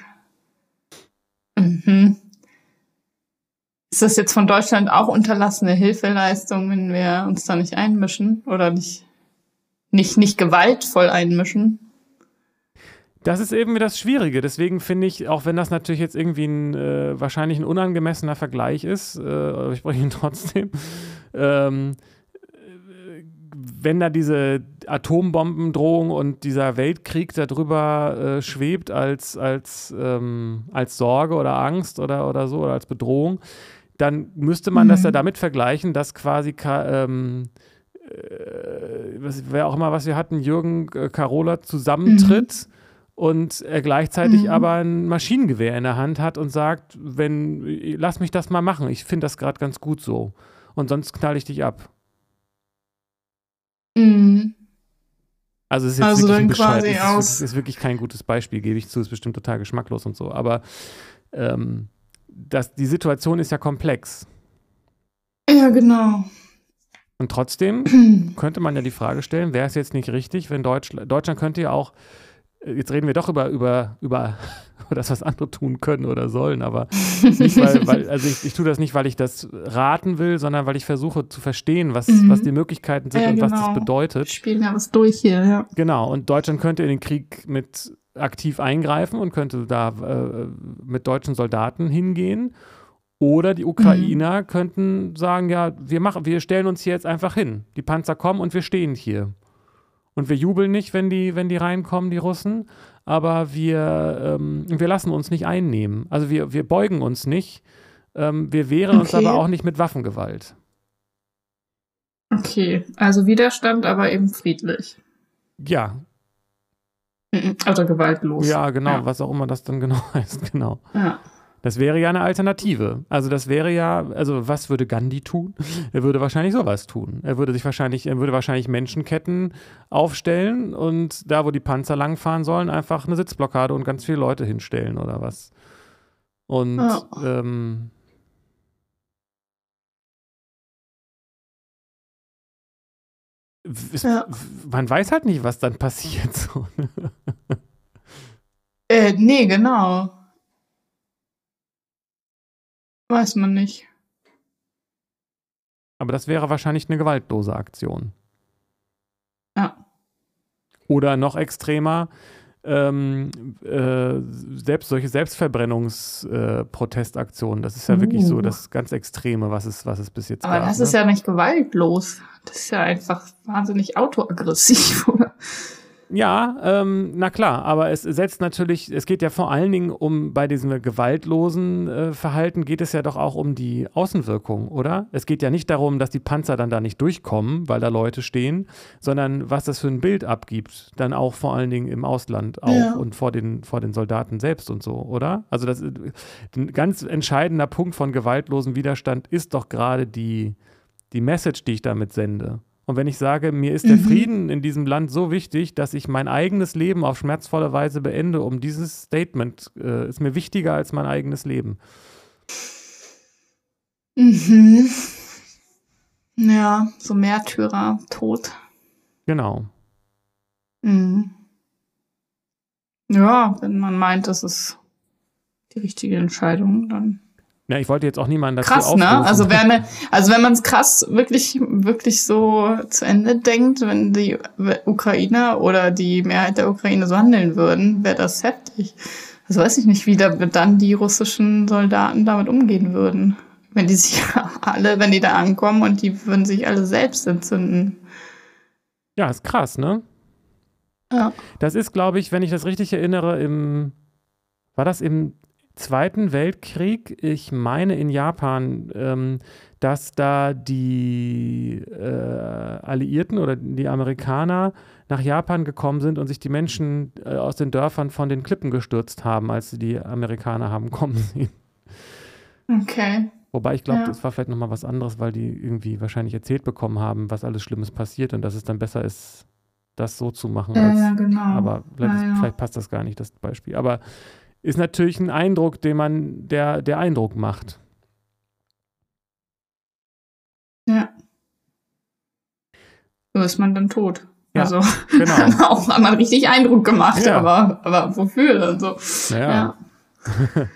Mhm. Ist das jetzt von Deutschland auch unterlassene Hilfeleistung, wenn wir uns da nicht einmischen oder nicht, nicht, nicht gewaltvoll einmischen? Das ist eben das Schwierige. Deswegen finde ich, auch wenn das natürlich jetzt irgendwie ein äh, wahrscheinlich ein unangemessener Vergleich ist, äh, ich spreche ihn <laughs> trotzdem, ähm, wenn da diese Atombombendrohung und dieser Weltkrieg darüber äh, schwebt als, als, ähm, als Sorge oder Angst oder, oder so oder als Bedrohung, dann müsste man mhm. das ja damit vergleichen, dass quasi ähm, äh, wer auch immer, was wir hatten, Jürgen äh, Karola zusammentritt. Mhm. Und er gleichzeitig mhm. aber ein Maschinengewehr in der Hand hat und sagt, wenn, lass mich das mal machen, ich finde das gerade ganz gut so. Und sonst knall ich dich ab. Mhm. Also es ist jetzt also wirklich, ein Bescheid, es ist, ist, wirklich kein gutes Beispiel, gebe ich zu, ist bestimmt total geschmacklos und so. Aber ähm, das, die Situation ist ja komplex. Ja, genau. Und trotzdem <clears throat> könnte man ja die Frage stellen, wäre es jetzt nicht richtig, wenn Deutschland, Deutschland könnte ja auch, äh, jetzt reden wir doch über, über, über <laughs> das, was andere tun können oder sollen, aber nicht, weil, <laughs> weil also ich, ich tue das nicht, weil ich das raten will, sondern weil ich versuche zu verstehen, was, mhm. was die Möglichkeiten sind ja, und genau. was das genau. bedeutet. Spielen ja was durch hier, ja. Genau, und Deutschland könnte in den Krieg mit aktiv eingreifen und könnte da äh, mit deutschen Soldaten hingehen oder die Ukrainer mhm. könnten sagen, ja, wir machen, wir stellen uns hier jetzt einfach hin. Die Panzer kommen und wir stehen hier. Und wir jubeln nicht, wenn die, wenn die reinkommen, die Russen, aber wir, ähm, wir lassen uns nicht einnehmen. Also wir, wir beugen uns nicht. Ähm, wir wehren okay. uns aber auch nicht mit Waffengewalt. Okay, also Widerstand, aber eben friedlich. Ja. Also gewaltlos. Ja, genau, ja. was auch immer das dann genau <laughs> heißt, genau. Ja. Das wäre ja eine Alternative. Also das wäre ja, also was würde Gandhi tun? Er würde wahrscheinlich sowas tun. Er würde sich wahrscheinlich, er würde wahrscheinlich Menschenketten aufstellen und da, wo die Panzer langfahren sollen, einfach eine Sitzblockade und ganz viele Leute hinstellen oder was. Und ja. ähm, es, ja. man weiß halt nicht, was dann passiert. So. Ne? äh, nee, genau. Weiß man nicht. Aber das wäre wahrscheinlich eine gewaltlose Aktion. Ja. Oder noch extremer, ähm, äh, selbst solche Selbstverbrennungsprotestaktionen. Äh, das ist ja uh. wirklich so uh. das ganz Extreme, was es, was es bis jetzt Aber gab. Aber das ne? ist ja nicht gewaltlos. Das ist ja einfach wahnsinnig autoaggressiv, oder? <laughs> Ja, ähm, na klar, aber es setzt natürlich, es geht ja vor allen Dingen um, bei diesem gewaltlosen äh, Verhalten geht es ja doch auch um die Außenwirkung, oder? Es geht ja nicht darum, dass die Panzer dann da nicht durchkommen, weil da Leute stehen, sondern was das für ein Bild abgibt, dann auch vor allen Dingen im Ausland auch ja. und vor den, vor den Soldaten selbst und so, oder? Also das ein ganz entscheidender Punkt von gewaltlosem Widerstand ist doch gerade die, die Message, die ich damit sende. Und wenn ich sage, mir ist der mhm. Frieden in diesem Land so wichtig, dass ich mein eigenes Leben auf schmerzvolle Weise beende, um dieses Statement äh, ist mir wichtiger als mein eigenes Leben. Mhm. Ja, so Märtyrer, Tod. Genau. Mhm. Ja, wenn man meint, das ist die richtige Entscheidung, dann ja, ich wollte jetzt auch niemanden dazu Krass, ne? Also, wenn, <laughs> ne, also wenn man es krass wirklich, wirklich so zu Ende denkt, wenn die Ukrainer oder die Mehrheit der Ukraine so handeln würden, wäre das heftig. Also weiß ich nicht, wie da, dann die russischen Soldaten damit umgehen würden. Wenn die sich <laughs> alle, wenn die da ankommen und die würden sich alle selbst entzünden. Ja, ist krass, ne? Ja. Das ist, glaube ich, wenn ich das richtig erinnere, im, war das im Zweiten Weltkrieg, ich meine in Japan, ähm, dass da die äh, Alliierten oder die Amerikaner nach Japan gekommen sind und sich die Menschen äh, aus den Dörfern von den Klippen gestürzt haben, als sie die Amerikaner haben kommen <laughs> sehen. Okay. Wobei ich glaube, ja. das war vielleicht nochmal was anderes, weil die irgendwie wahrscheinlich erzählt bekommen haben, was alles Schlimmes passiert und dass es dann besser ist, das so zu machen. Ja, als, ja genau. Aber vielleicht, ja, vielleicht passt das gar nicht, das Beispiel. Aber ist natürlich ein Eindruck, den man, der, der Eindruck macht. Ja. So ist man dann tot. Ja, also genau. <laughs> auch haben richtig Eindruck gemacht, ja. aber, aber wofür und so. Ja. ja. <laughs>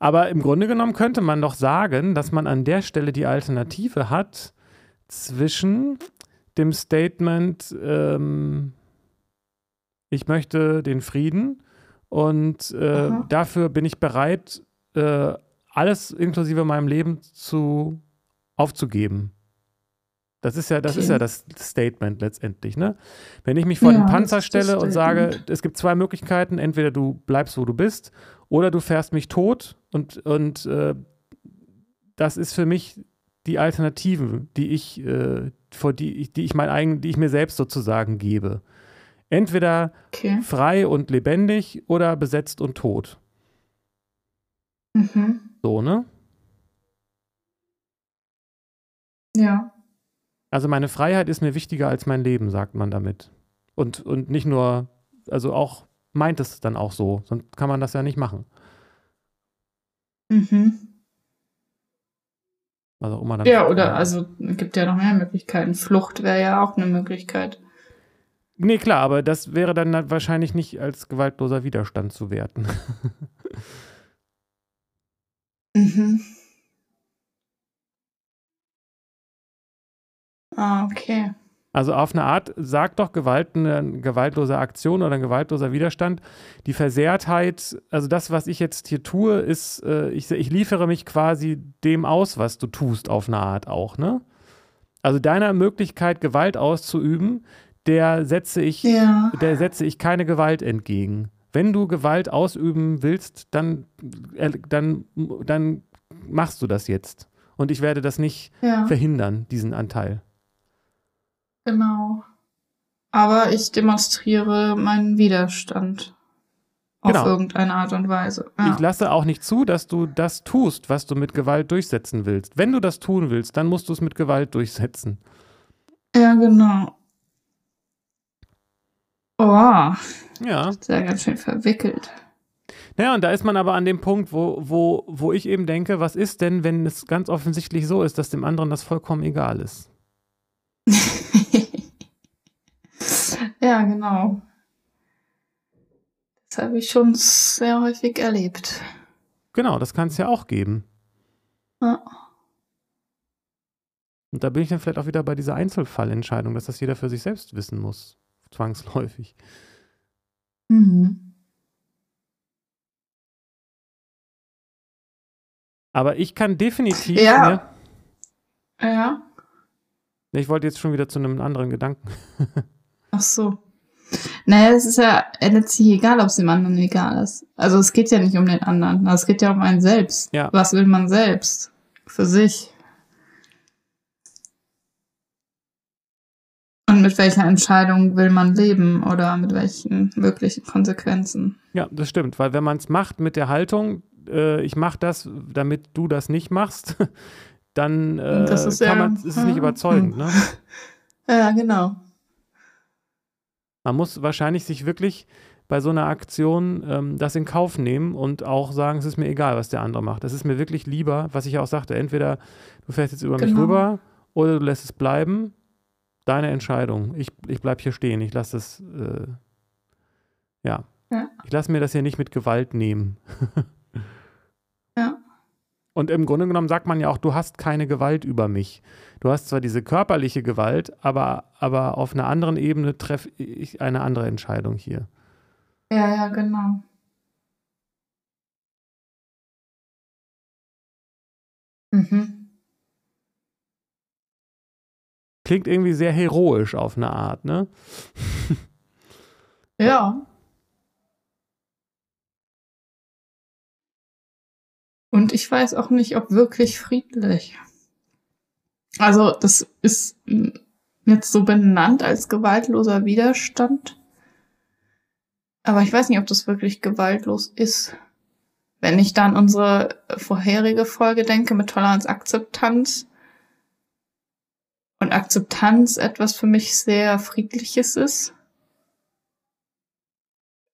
aber im Grunde genommen könnte man doch sagen, dass man an der Stelle die Alternative hat zwischen dem Statement, ähm, ich möchte den Frieden und äh, dafür bin ich bereit, äh, alles inklusive meinem Leben zu aufzugeben. Das ist ja, das okay. ist ja das Statement letztendlich, ne? Wenn ich mich vor ja, den Panzer stelle und sage, es gibt zwei Möglichkeiten, entweder du bleibst, wo du bist, oder du fährst mich tot und, und äh, das ist für mich die Alternativen, die ich, äh, vor die, die ich mein eigen, die ich mir selbst sozusagen gebe. Entweder okay. frei und lebendig oder besetzt und tot. Mhm. So, ne? Ja. Also meine Freiheit ist mir wichtiger als mein Leben, sagt man damit. Und, und nicht nur, also auch meint es dann auch so, sonst kann man das ja nicht machen. Mhm. Also dann ja, oder also gibt ja noch mehr Möglichkeiten. Flucht wäre ja auch eine Möglichkeit. Nee, klar, aber das wäre dann wahrscheinlich nicht als gewaltloser Widerstand zu werten. <laughs> mhm. Ah, okay. Also auf eine Art sagt doch Gewalt eine gewaltlose Aktion oder ein gewaltloser Widerstand. Die Versehrtheit, also das, was ich jetzt hier tue, ist, äh, ich, ich liefere mich quasi dem aus, was du tust, auf eine Art auch, ne? Also deiner Möglichkeit, Gewalt auszuüben, der setze ich, ja. der setze ich keine Gewalt entgegen. Wenn du Gewalt ausüben willst, dann, äh, dann, dann machst du das jetzt. Und ich werde das nicht ja. verhindern, diesen Anteil. Genau. Aber ich demonstriere meinen Widerstand. Auf genau. irgendeine Art und Weise. Ja. Ich lasse auch nicht zu, dass du das tust, was du mit Gewalt durchsetzen willst. Wenn du das tun willst, dann musst du es mit Gewalt durchsetzen. Ja, genau. Oh. Ja. Sehr ganz schön verwickelt. Naja, und da ist man aber an dem Punkt, wo, wo, wo ich eben denke, was ist denn, wenn es ganz offensichtlich so ist, dass dem anderen das vollkommen egal ist? <laughs> ja, genau. Das habe ich schon sehr häufig erlebt. Genau, das kann es ja auch geben. Ja. Und da bin ich dann vielleicht auch wieder bei dieser Einzelfallentscheidung, dass das jeder für sich selbst wissen muss, zwangsläufig. Mhm. Aber ich kann definitiv. Ja. Ne, ja. Ich wollte jetzt schon wieder zu einem anderen Gedanken. <laughs> Ach so. Naja, es ist ja letztlich egal, ob es dem anderen egal ist. Also es geht ja nicht um den anderen. Es geht ja um einen selbst. Ja. Was will man selbst? Für sich. Mit welcher Entscheidung will man leben oder mit welchen möglichen Konsequenzen? Ja, das stimmt, weil wenn man es macht mit der Haltung, äh, ich mache das, damit du das nicht machst, <laughs> dann äh, das ist, ja, man, ist es nicht überzeugend. Ne? <laughs> Ja, genau. Man muss wahrscheinlich sich wirklich bei so einer Aktion ähm, das in Kauf nehmen und auch sagen, es ist mir egal, was der andere macht. Es ist mir wirklich lieber, was ich auch sagte, entweder du fährst jetzt über genau. mich rüber oder du lässt es bleiben. Deine Entscheidung. Ich, ich bleibe hier stehen. Ich lasse es, äh, ja. ja. Ich lasse mir das hier nicht mit Gewalt nehmen. <laughs> ja. Und im Grunde genommen sagt man ja auch, du hast keine Gewalt über mich. Du hast zwar diese körperliche Gewalt, aber, aber auf einer anderen Ebene treffe ich eine andere Entscheidung hier. Ja, ja, genau. Mhm. Klingt irgendwie sehr heroisch auf eine Art, ne? <laughs> ja. Und ich weiß auch nicht, ob wirklich friedlich. Also, das ist jetzt so benannt als gewaltloser Widerstand. Aber ich weiß nicht, ob das wirklich gewaltlos ist. Wenn ich dann unsere vorherige Folge denke mit Toleranz, Akzeptanz und Akzeptanz etwas für mich sehr Friedliches ist,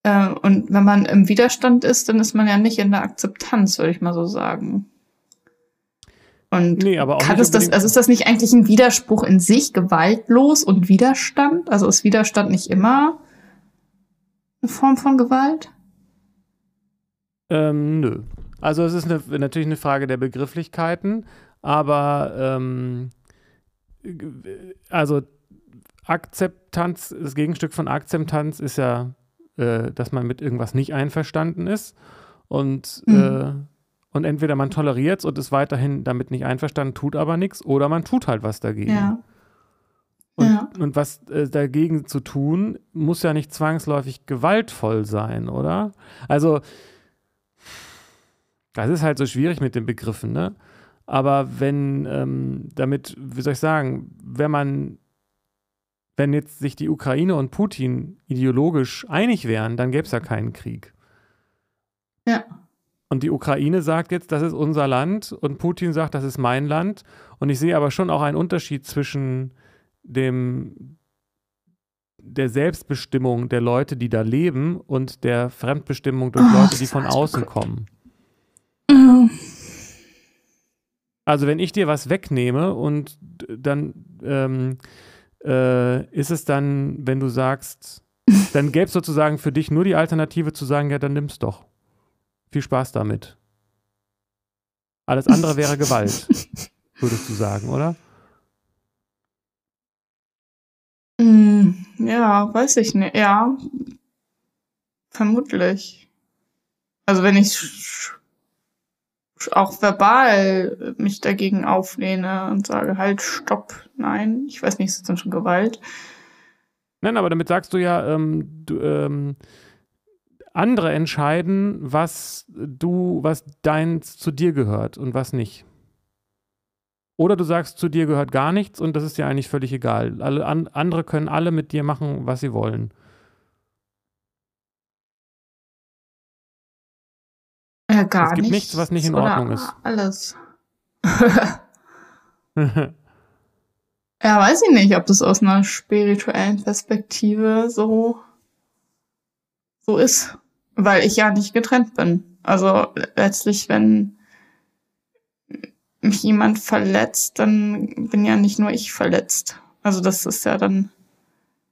äh, und wenn man im Widerstand ist, dann ist man ja nicht in der Akzeptanz, würde ich mal so sagen. Und nee, aber auch kann es das, also ist das nicht eigentlich ein Widerspruch in sich, gewaltlos und Widerstand? Also ist Widerstand nicht immer eine Form von Gewalt? Ähm, nö. Also es ist eine, natürlich eine Frage der Begrifflichkeiten, aber ähm, also Akzeptanz, das Gegenstück von Akzeptanz ist ja äh, dass man mit irgendwas nicht einverstanden ist und, mhm. äh, und entweder man toleriert es und ist weiterhin damit nicht einverstanden, tut aber nichts oder man tut halt was dagegen. Ja. Und was äh, dagegen zu tun, muss ja nicht zwangsläufig gewaltvoll sein, oder? Also, das ist halt so schwierig mit den Begriffen, ne? Aber wenn ähm, damit, wie soll ich sagen, wenn man, wenn jetzt sich die Ukraine und Putin ideologisch einig wären, dann gäbe es ja keinen Krieg. Ja. Und die Ukraine sagt jetzt, das ist unser Land und Putin sagt, das ist mein Land. Und ich sehe aber schon auch einen Unterschied zwischen dem der Selbstbestimmung der Leute, die da leben und der Fremdbestimmung durch oh, Leute, die von außen kommen. Mhm. Also wenn ich dir was wegnehme und dann ähm, äh, ist es dann, wenn du sagst, <laughs> dann gäbe es sozusagen für dich nur die Alternative zu sagen, ja, dann nimm's doch. Viel Spaß damit. Alles andere wäre Gewalt, <laughs> würdest du sagen, oder? Mm, ja, weiß ich nicht. Ja, vermutlich. Also wenn ich auch verbal mich dagegen auflehne und sage, halt, stopp, nein, ich weiß nicht, ist das dann schon Gewalt? Nein, aber damit sagst du ja, ähm, du, ähm, andere entscheiden, was du, was deins zu dir gehört und was nicht. Oder du sagst, zu dir gehört gar nichts und das ist dir eigentlich völlig egal. Alle an, andere können alle mit dir machen, was sie wollen. Ja, gar es gibt nichts, nichts, was nicht in Ordnung ist. Alles. <laughs> ja, weiß ich nicht, ob das aus einer spirituellen Perspektive so, so ist. Weil ich ja nicht getrennt bin. Also letztlich, wenn mich jemand verletzt, dann bin ja nicht nur ich verletzt. Also das ist ja dann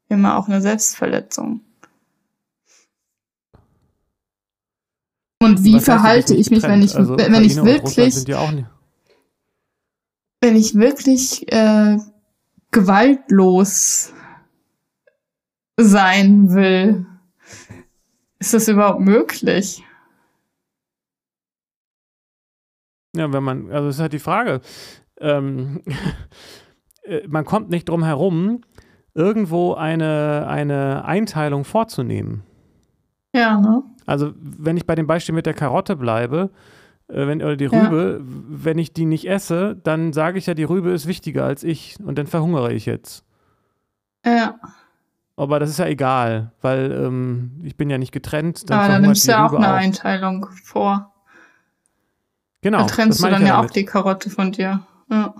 immer auch eine Selbstverletzung. Und wie verhalte ich mich, wenn ich, also, wenn Ukraine ich wirklich, wenn ich wirklich äh, gewaltlos sein will? Ist das überhaupt möglich? Ja, wenn man, also das ist halt die Frage. Ähm, <laughs> äh, man kommt nicht drum herum, irgendwo eine, eine Einteilung vorzunehmen. Ja, ne? Also, wenn ich bei dem Beispiel mit der Karotte bleibe, äh, wenn, oder die Rübe, ja. wenn ich die nicht esse, dann sage ich ja, die Rübe ist wichtiger als ich und dann verhungere ich jetzt. Ja. Aber das ist ja egal, weil ähm, ich bin ja nicht getrennt. Dann Aber dann nimmst du ja auch eine auch. Einteilung vor. Genau. Dann trennst du dann ja, ja auch die Karotte von dir. Ja.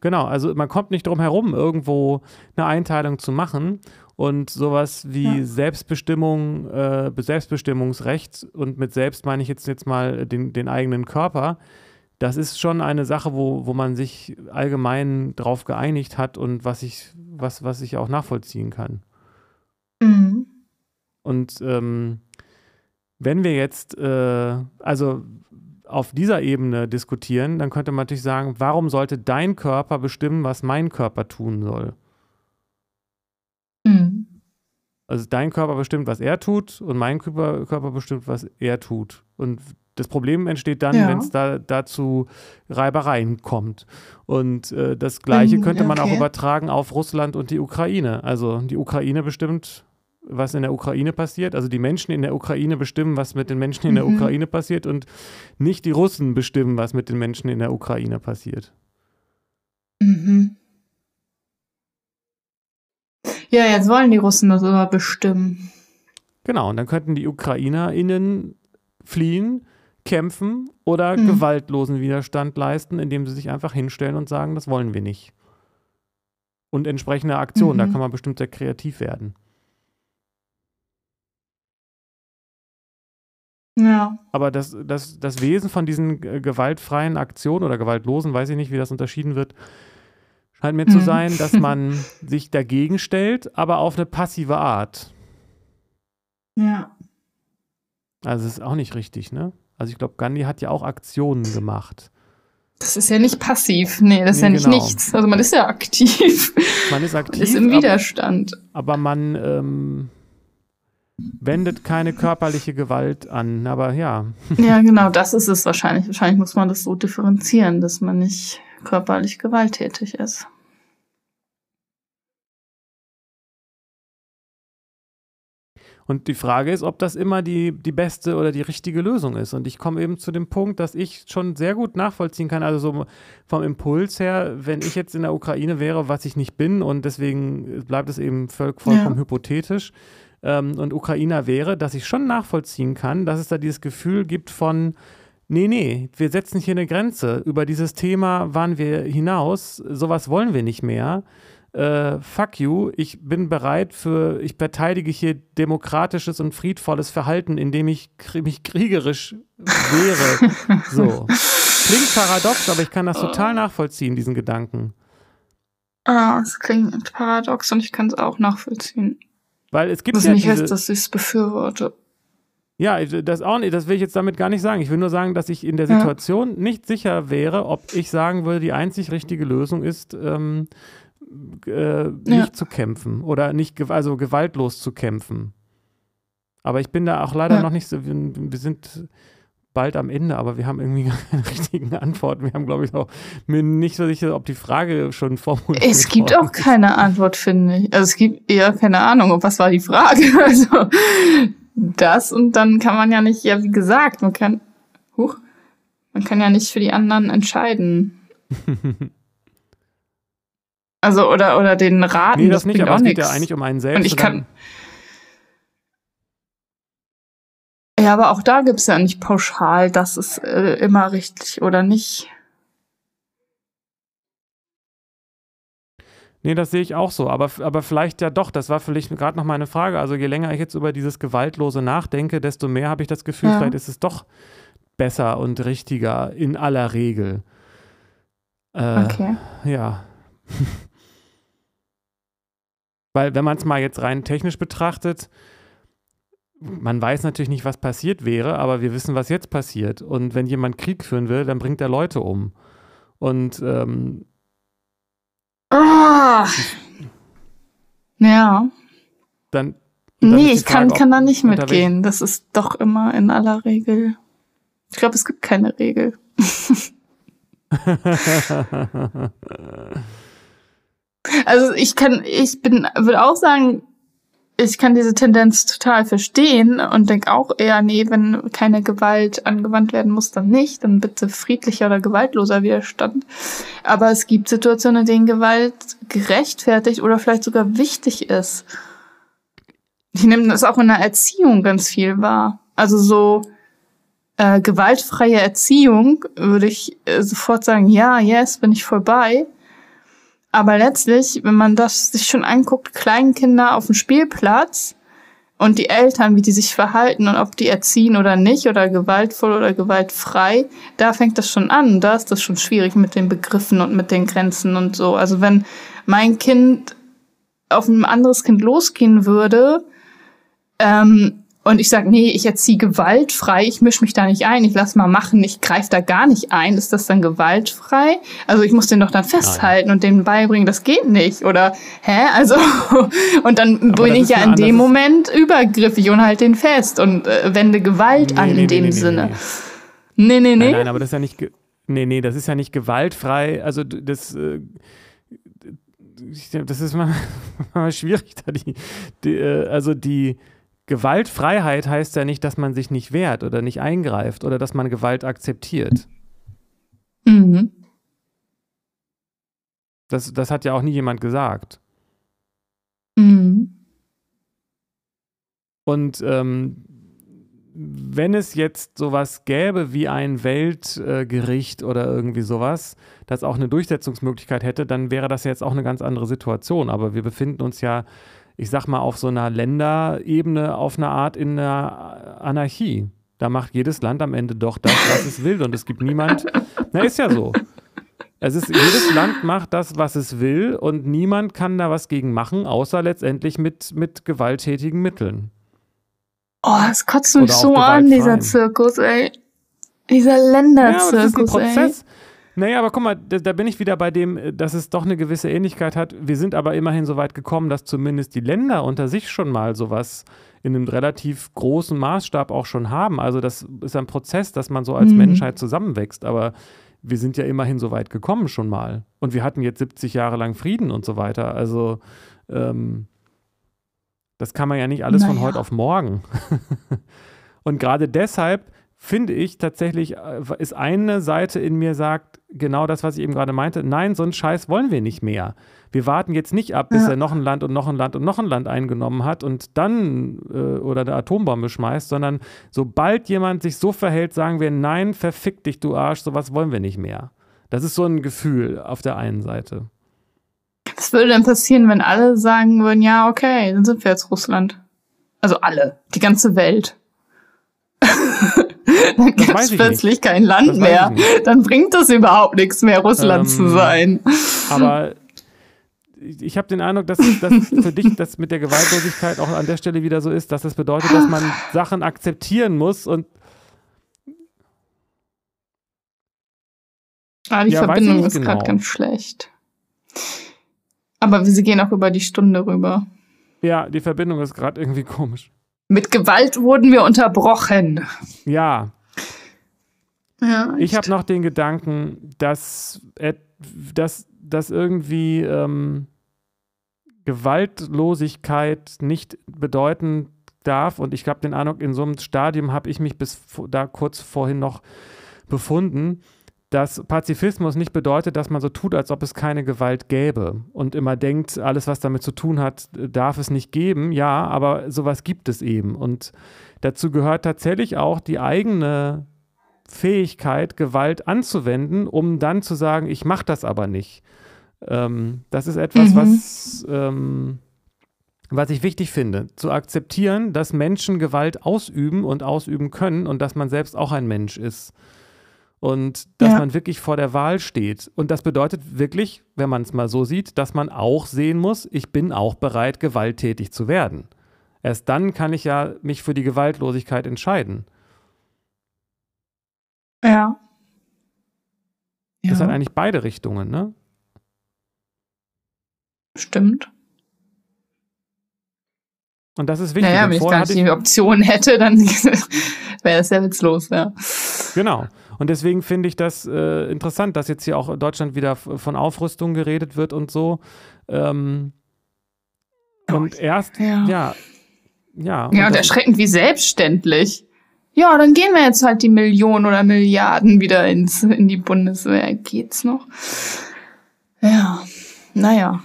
Genau, also man kommt nicht drum herum, irgendwo eine Einteilung zu machen. Und sowas wie ja. Selbstbestimmung, äh, Selbstbestimmungsrecht und mit selbst meine ich jetzt, jetzt mal den, den eigenen Körper, das ist schon eine Sache, wo, wo man sich allgemein drauf geeinigt hat und was ich, was, was ich auch nachvollziehen kann. Mhm. Und ähm, wenn wir jetzt, äh, also auf dieser Ebene diskutieren, dann könnte man natürlich sagen, warum sollte dein Körper bestimmen, was mein Körper tun soll? Mhm. Also dein Körper bestimmt, was er tut und mein Körper, Körper bestimmt, was er tut. Und das Problem entsteht dann, ja. wenn es da dazu Reibereien kommt. Und äh, das Gleiche ähm, könnte man okay. auch übertragen auf Russland und die Ukraine. Also die Ukraine bestimmt, was in der Ukraine passiert. Also die Menschen in der Ukraine bestimmen, was mit den Menschen in der mhm. Ukraine passiert und nicht die Russen bestimmen, was mit den Menschen in der Ukraine passiert. Mhm. Ja, jetzt wollen die Russen das aber bestimmen. Genau, und dann könnten die UkrainerInnen fliehen, kämpfen oder mhm. gewaltlosen Widerstand leisten, indem sie sich einfach hinstellen und sagen, das wollen wir nicht. Und entsprechende Aktionen, mhm. da kann man bestimmt sehr kreativ werden. Ja. Aber das, das, das Wesen von diesen gewaltfreien Aktionen oder gewaltlosen, weiß ich nicht, wie das unterschieden wird, Scheint mir mhm. zu sein, dass <laughs> man sich dagegen stellt, aber auf eine passive Art. Ja. Also das ist auch nicht richtig, ne? Also ich glaube, Gandhi hat ja auch Aktionen gemacht. Das ist ja nicht passiv. Nee, das ist ja nicht genau. nichts. Also man ist ja aktiv. Man ist aktiv. Man ist im Widerstand. Aber, aber man ähm, wendet keine körperliche Gewalt an. Aber ja. <laughs> Ja, genau, das ist es wahrscheinlich. Wahrscheinlich muss man das so differenzieren, dass man nicht körperlich gewalttätig ist. Und die Frage ist, ob das immer die, die beste oder die richtige Lösung ist. Und ich komme eben zu dem Punkt, dass ich schon sehr gut nachvollziehen kann, also so vom Impuls her, wenn ich jetzt in der Ukraine wäre, was ich nicht bin, und deswegen bleibt es eben voll, vollkommen ja. hypothetisch, ähm, und Ukrainer wäre, dass ich schon nachvollziehen kann, dass es da dieses Gefühl gibt von, nee, nee, wir setzen hier eine Grenze. Über dieses Thema waren wir hinaus, sowas wollen wir nicht mehr äh, fuck you, ich bin bereit für, ich verteidige hier demokratisches und friedvolles Verhalten, indem ich mich kriegerisch wehre. <laughs> so. Klingt paradox, aber ich kann das total nachvollziehen, diesen Gedanken. Ah, es klingt paradox und ich kann es auch nachvollziehen. Weil es gibt Was ja nicht heißt, dass ich es befürworte. Ja, das auch nicht, das will ich jetzt damit gar nicht sagen. Ich will nur sagen, dass ich in der Situation ja. nicht sicher wäre, ob ich sagen würde, die einzig richtige Lösung ist, ähm, äh, nicht ja. zu kämpfen oder nicht, also gewaltlos zu kämpfen. Aber ich bin da auch leider ja. noch nicht so, wir, sind bald am Ende, aber wir haben irgendwie <laughs> keine richtigen Antworten. Wir haben, glaube ich, auch mir nicht so sicher, ob die Frage schon formuliert ist. Es gibt auch keine Antwort, finde ich. Also es gibt eher keine Ahnung, was war die Frage. <laughs> Also das und dann kann man ja nicht, ja, wie gesagt, man kann, huch, man kann ja nicht für die anderen entscheiden. <laughs> Also, oder, oder den raten. Nee, das, das nicht, aber es geht ja eigentlich um einen selbst. Und ich kann. Ja, aber auch da gibt es ja nicht pauschal, das ist äh, immer richtig oder nicht. Nee, das sehe ich auch so. Aber, aber vielleicht ja doch, das war vielleicht gerade noch meine Frage. Also je länger ich jetzt über dieses Gewaltlose nachdenke, desto mehr habe ich das Gefühl, ja. vielleicht ist es doch besser und richtiger in aller Regel. Äh, okay. Ja. <laughs> Weil wenn man es mal jetzt rein technisch betrachtet, man weiß natürlich nicht, was passiert wäre, aber wir wissen, was jetzt passiert. Und wenn jemand Krieg führen will, dann bringt er Leute um. Und ähm, ah. ja. Dann. dann nee, ich Frage, kann, kann da nicht mitgehen. Das ist doch immer in aller Regel. Ich glaube, es gibt keine Regel. <laughs> Also ich kann, ich bin, würde auch sagen, ich kann diese Tendenz total verstehen und denke auch eher, nee, wenn keine Gewalt angewandt werden muss, dann nicht, dann bitte friedlicher oder gewaltloser Widerstand. Aber es gibt Situationen, in denen Gewalt gerechtfertigt oder vielleicht sogar wichtig ist. Ich nehme das auch in der Erziehung ganz viel wahr. Also so äh, gewaltfreie Erziehung würde ich äh, sofort sagen, ja, yes, bin ich vorbei. Aber letztlich, wenn man das sich schon anguckt, Kleinkinder auf dem Spielplatz und die Eltern, wie die sich verhalten und ob die erziehen oder nicht oder gewaltvoll oder gewaltfrei, da fängt das schon an. Da ist das schon schwierig mit den Begriffen und mit den Grenzen und so. Also wenn mein Kind auf ein anderes Kind losgehen würde, ähm, und ich sage, nee, ich erziehe gewaltfrei, ich mische mich da nicht ein, ich lass mal machen, ich greife da gar nicht ein, ist das dann gewaltfrei? Also ich muss den doch dann festhalten Nein. und dem beibringen, das geht nicht. Oder hä? Also <laughs> und dann Aber bin ich ja in dem Moment übergriffig und halt den fest und äh, wende Gewalt nee, an nee, in dem nee, Sinne. Nee, nee, nee. Nein, nein, aber das ist ja nicht nee, nee, das ist ja nicht gewaltfrei. Also das äh, das ist mal, <laughs> mal schwierig da die, die äh, also die Gewaltfreiheit heißt ja nicht, dass man sich nicht wehrt oder nicht eingreift oder dass man Gewalt akzeptiert. Mhm. Das, das hat ja auch nie jemand gesagt. Mhm. Und ähm, wenn es jetzt sowas gäbe wie ein Weltgericht äh, oder irgendwie sowas, das auch eine Durchsetzungsmöglichkeit hätte, dann wäre das jetzt auch eine ganz andere Situation. Aber wir befinden uns ja ich sag mal, auf so einer Länderebene auf eine Art in der Anarchie. Da macht jedes Land am Ende doch das, was es will. Und es gibt niemand. Na, ist ja so. Es ist, jedes Land macht das, was es will, und niemand kann da was gegen machen, außer letztendlich mit, mit gewalttätigen Mitteln. Oh, es kotzt mich so an, dieser Zirkus, ey. Dieser Länderzirkus, ja, das ist ein Prozess. Ey. Naja, aber guck mal, da, da, bin ich wieder bei dem, äh, dass es doch eine gewisse Ähnlichkeit hat. Wir sind aber immerhin so weit gekommen, dass zumindest die Länder unter sich schon mal sowas in einem relativ großen Maßstab auch schon haben. Also das ist ein Prozess, dass man so als mhm. Menschheit zusammenwächst. Aber wir sind ja immerhin so weit gekommen schon mal. Und wir hatten jetzt 70 Jahre lang Frieden und so weiter. Also ähm, Das kann man ja nicht alles Naja. von heute auf morgen. <laughs> Und gerade deshalb finde ich tatsächlich, äh, ist eine Seite in mir sagt, genau das, was ich eben gerade meinte, nein, so einen Scheiß wollen wir nicht mehr. Wir warten jetzt nicht ab, bis Ja. er noch ein Land und noch ein Land und noch ein Land eingenommen hat und dann äh, oder eine Atombombe schmeißt, sondern sobald jemand sich so verhält, sagen wir, nein, verfick dich, du Arsch, sowas wollen wir nicht mehr. Das ist so ein Gefühl auf der einen Seite. Was würde denn passieren, wenn alle sagen würden, ja, okay, dann sind wir jetzt Russland? Also alle, die ganze Welt. <laughs> dann gibt es ich plötzlich kein Land Das mehr. nicht. Dann bringt das überhaupt nichts mehr, Russland zu Ähm, sein. Aber ich habe den Eindruck, dass, dass für dich das mit der Gewaltlosigkeit auch an der Stelle wieder so ist, dass das bedeutet, dass man Sachen akzeptieren muss und Ah, die Ja, Verbindung nicht ist gerade genau. ganz schlecht. Aber sie gehen auch über die Stunde rüber. ja, die Verbindung ist gerade irgendwie komisch. Mit Gewalt wurden wir unterbrochen. Ja, Ja, ich habe noch den Gedanken, dass, dass, dass irgendwie ähm, Gewaltlosigkeit nicht bedeuten darf. Und ich habe den Eindruck, in so einem Stadium habe ich mich bis vor- da kurz vorhin noch befunden, dass Pazifismus nicht bedeutet, dass man so tut, als ob es keine Gewalt gäbe und immer denkt, alles, was damit zu tun hat, darf es nicht geben. Ja, aber sowas gibt es eben. Und dazu gehört tatsächlich auch die eigene Fähigkeit, Gewalt anzuwenden, um dann zu sagen, ich mache das aber nicht. Ähm, das ist etwas, Mhm. was, ähm, was ich wichtig finde, zu akzeptieren, dass Menschen Gewalt ausüben und ausüben können und dass man selbst auch ein Mensch ist. Und dass Ja. man wirklich vor der Wahl steht. Und das bedeutet wirklich, wenn man es mal so sieht, dass man auch sehen muss, ich bin auch bereit, gewalttätig zu werden. Erst dann kann ich ja mich für die Gewaltlosigkeit entscheiden. Ja. Das ja, hat eigentlich beide Richtungen, ne? stimmt. Und das ist wichtig. Naja, wenn ich gar nicht die Option hätte, dann <laughs> wäre das ja witzlos, ja. Genau. Und deswegen finde ich das äh, interessant, dass jetzt hier auch in Deutschland wieder von Aufrüstung geredet wird und so. Ähm, und erst, Oh, Ja. ja, ja. Ja, und das- erschreckend wie selbstständig. Ja, dann gehen wir jetzt halt die Millionen oder Milliarden wieder ins, in die Bundeswehr. Geht's noch? Ja, naja.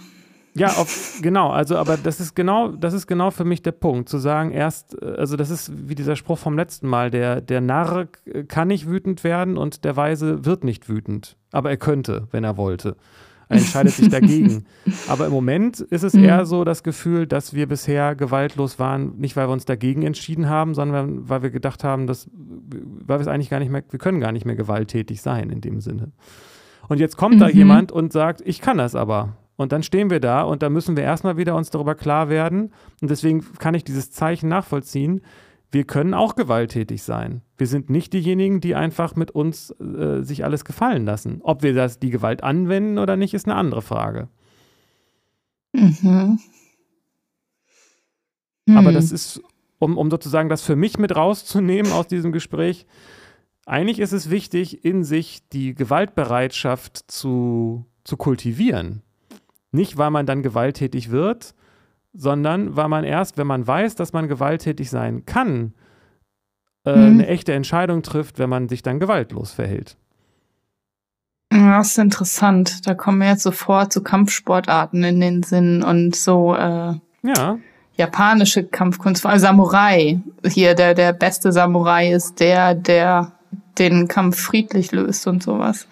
Ja, auf, genau, also aber das ist genau, das ist genau für mich der Punkt, zu sagen, erst, äh, also das ist wie dieser Spruch vom letzten Mal, der, der Narr kann nicht wütend werden und der Weise wird nicht wütend. Aber er könnte, wenn er wollte. Er entscheidet sich dagegen. <laughs> Aber im Moment ist es Mhm. eher so das Gefühl, dass wir bisher gewaltlos waren, nicht weil wir uns dagegen entschieden haben, sondern weil wir gedacht haben, dass, weil wir es eigentlich gar nicht mehr, wir können gar nicht mehr gewalttätig sein in dem Sinne. Und jetzt kommt da Mhm. jemand und sagt, ich kann das aber. Und dann stehen wir da und da müssen wir erstmal wieder uns darüber klar werden. Und deswegen kann ich dieses Zeichen nachvollziehen. Wir können auch gewalttätig sein. Wir sind nicht diejenigen, die einfach mit uns äh, sich alles gefallen lassen. Ob wir das, die Gewalt anwenden oder nicht, ist eine andere Frage. Mhm. Aber Hm. das ist, um, um sozusagen das für mich mit rauszunehmen aus diesem Gespräch, eigentlich ist es wichtig, in sich die Gewaltbereitschaft zu, zu kultivieren. Nicht, weil man dann gewalttätig wird, sondern weil man erst, wenn man weiß, dass man gewalttätig sein kann, äh, Mhm. eine echte Entscheidung trifft, wenn man sich dann gewaltlos verhält. Ja, das ist interessant. Da kommen mir jetzt sofort so Kampfsportarten in den Sinn und so äh, Ja, japanische Kampfkunst, vor allem Samurai. Hier, der, der beste Samurai ist der, der den Kampf friedlich löst und sowas.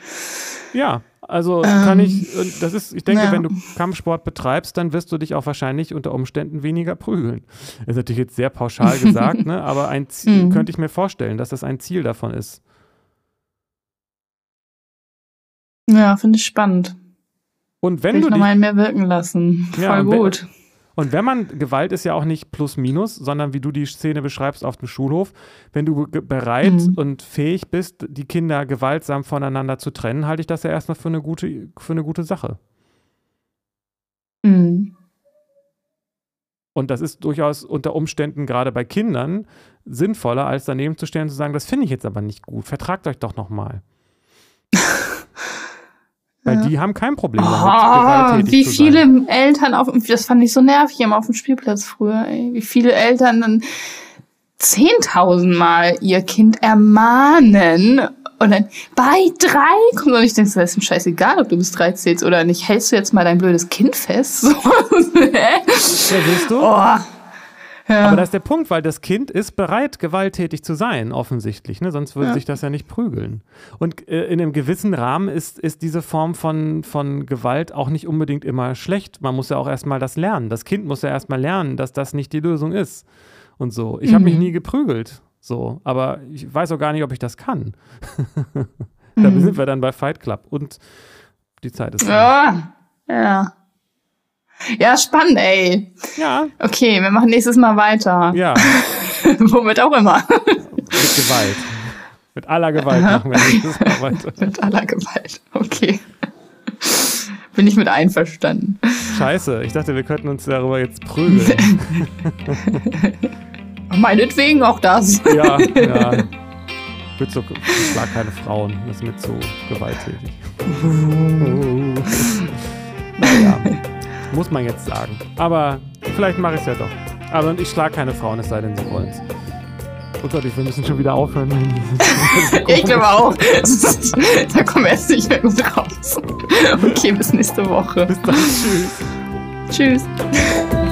ja. Also kann Ähm, ich, und das ist, ich denke, ja. wenn du Kampfsport betreibst, dann wirst du dich auch wahrscheinlich unter Umständen weniger prügeln. Das ist natürlich jetzt sehr pauschal <laughs> gesagt, ne? aber ein Ziel, Mhm. könnte ich mir vorstellen, dass das ein Ziel davon ist. Ja, finde ich spannend. Und Will wenn ich du dich nochmal in mir wirken lassen. Ja, Voll gut. Und wenn man, Gewalt ist ja auch nicht plus minus, sondern wie du die Szene beschreibst auf dem Schulhof, wenn du bereit Mhm. und fähig bist, die Kinder gewaltsam voneinander zu trennen, halte ich das ja erstmal für eine gute, für eine gute Sache. Mhm. Und das ist durchaus unter Umständen gerade bei Kindern sinnvoller, als daneben zu stellen und zu sagen, das finde ich jetzt aber nicht gut, vertragt euch doch nochmal. <laughs> Weil ja. die haben kein Problem damit, oh, Wie viele sein. Eltern auf, das fand ich so nervig immer auf dem Spielplatz früher, ey. Wie viele Eltern dann zehntausendmal ihr Kind ermahnen und dann bei drei kommt und ich denke, das ist mir scheißegal, ob du bis drei zählst oder nicht. Hältst du jetzt mal dein blödes Kind fest? <laughs> So? <laughs> Ja, siehst du? Oh. Ja. Aber das ist der Punkt, weil das Kind ist bereit, gewalttätig zu sein, offensichtlich. Ne? Sonst würde ja. sich das ja nicht prügeln. Und äh, in einem gewissen Rahmen ist, ist diese Form von, von Gewalt auch nicht unbedingt immer schlecht. Man muss ja auch erstmal das lernen. Das Kind muss ja erstmal lernen, dass das nicht die Lösung ist. Und so. Ich mhm. habe mich nie geprügelt. So, aber ich weiß auch gar nicht, ob ich das kann. <laughs> da mhm. sind wir dann bei Fight Club und die Zeit ist. Ja, ja. Ja, spannend, ey. Ja. Okay, wir machen nächstes Mal weiter. Ja. <laughs> Womit auch immer. Mit Gewalt. Mit aller Gewalt machen wir nächstes Mal weiter. <laughs> mit aller Gewalt, okay. Bin ich mit einverstanden. Scheiße, ich dachte, wir könnten uns darüber jetzt prügeln. <laughs> Meinetwegen auch das. Ja, ja. Ich, so, schlag keine Frauen, das ist mir zu gewalttätig. naja. Muss man jetzt sagen. Aber vielleicht mache ich es ja doch. Aber ich schlage keine Frauen, es sei denn, sie wollen es. Oh Gott, wir müssen schon wieder aufhören. <laughs> ich glaube auch. da kommen wir erst nicht mehr gut raus. Okay, bis nächste Woche. Bis dann. Tschüss. Tschüss.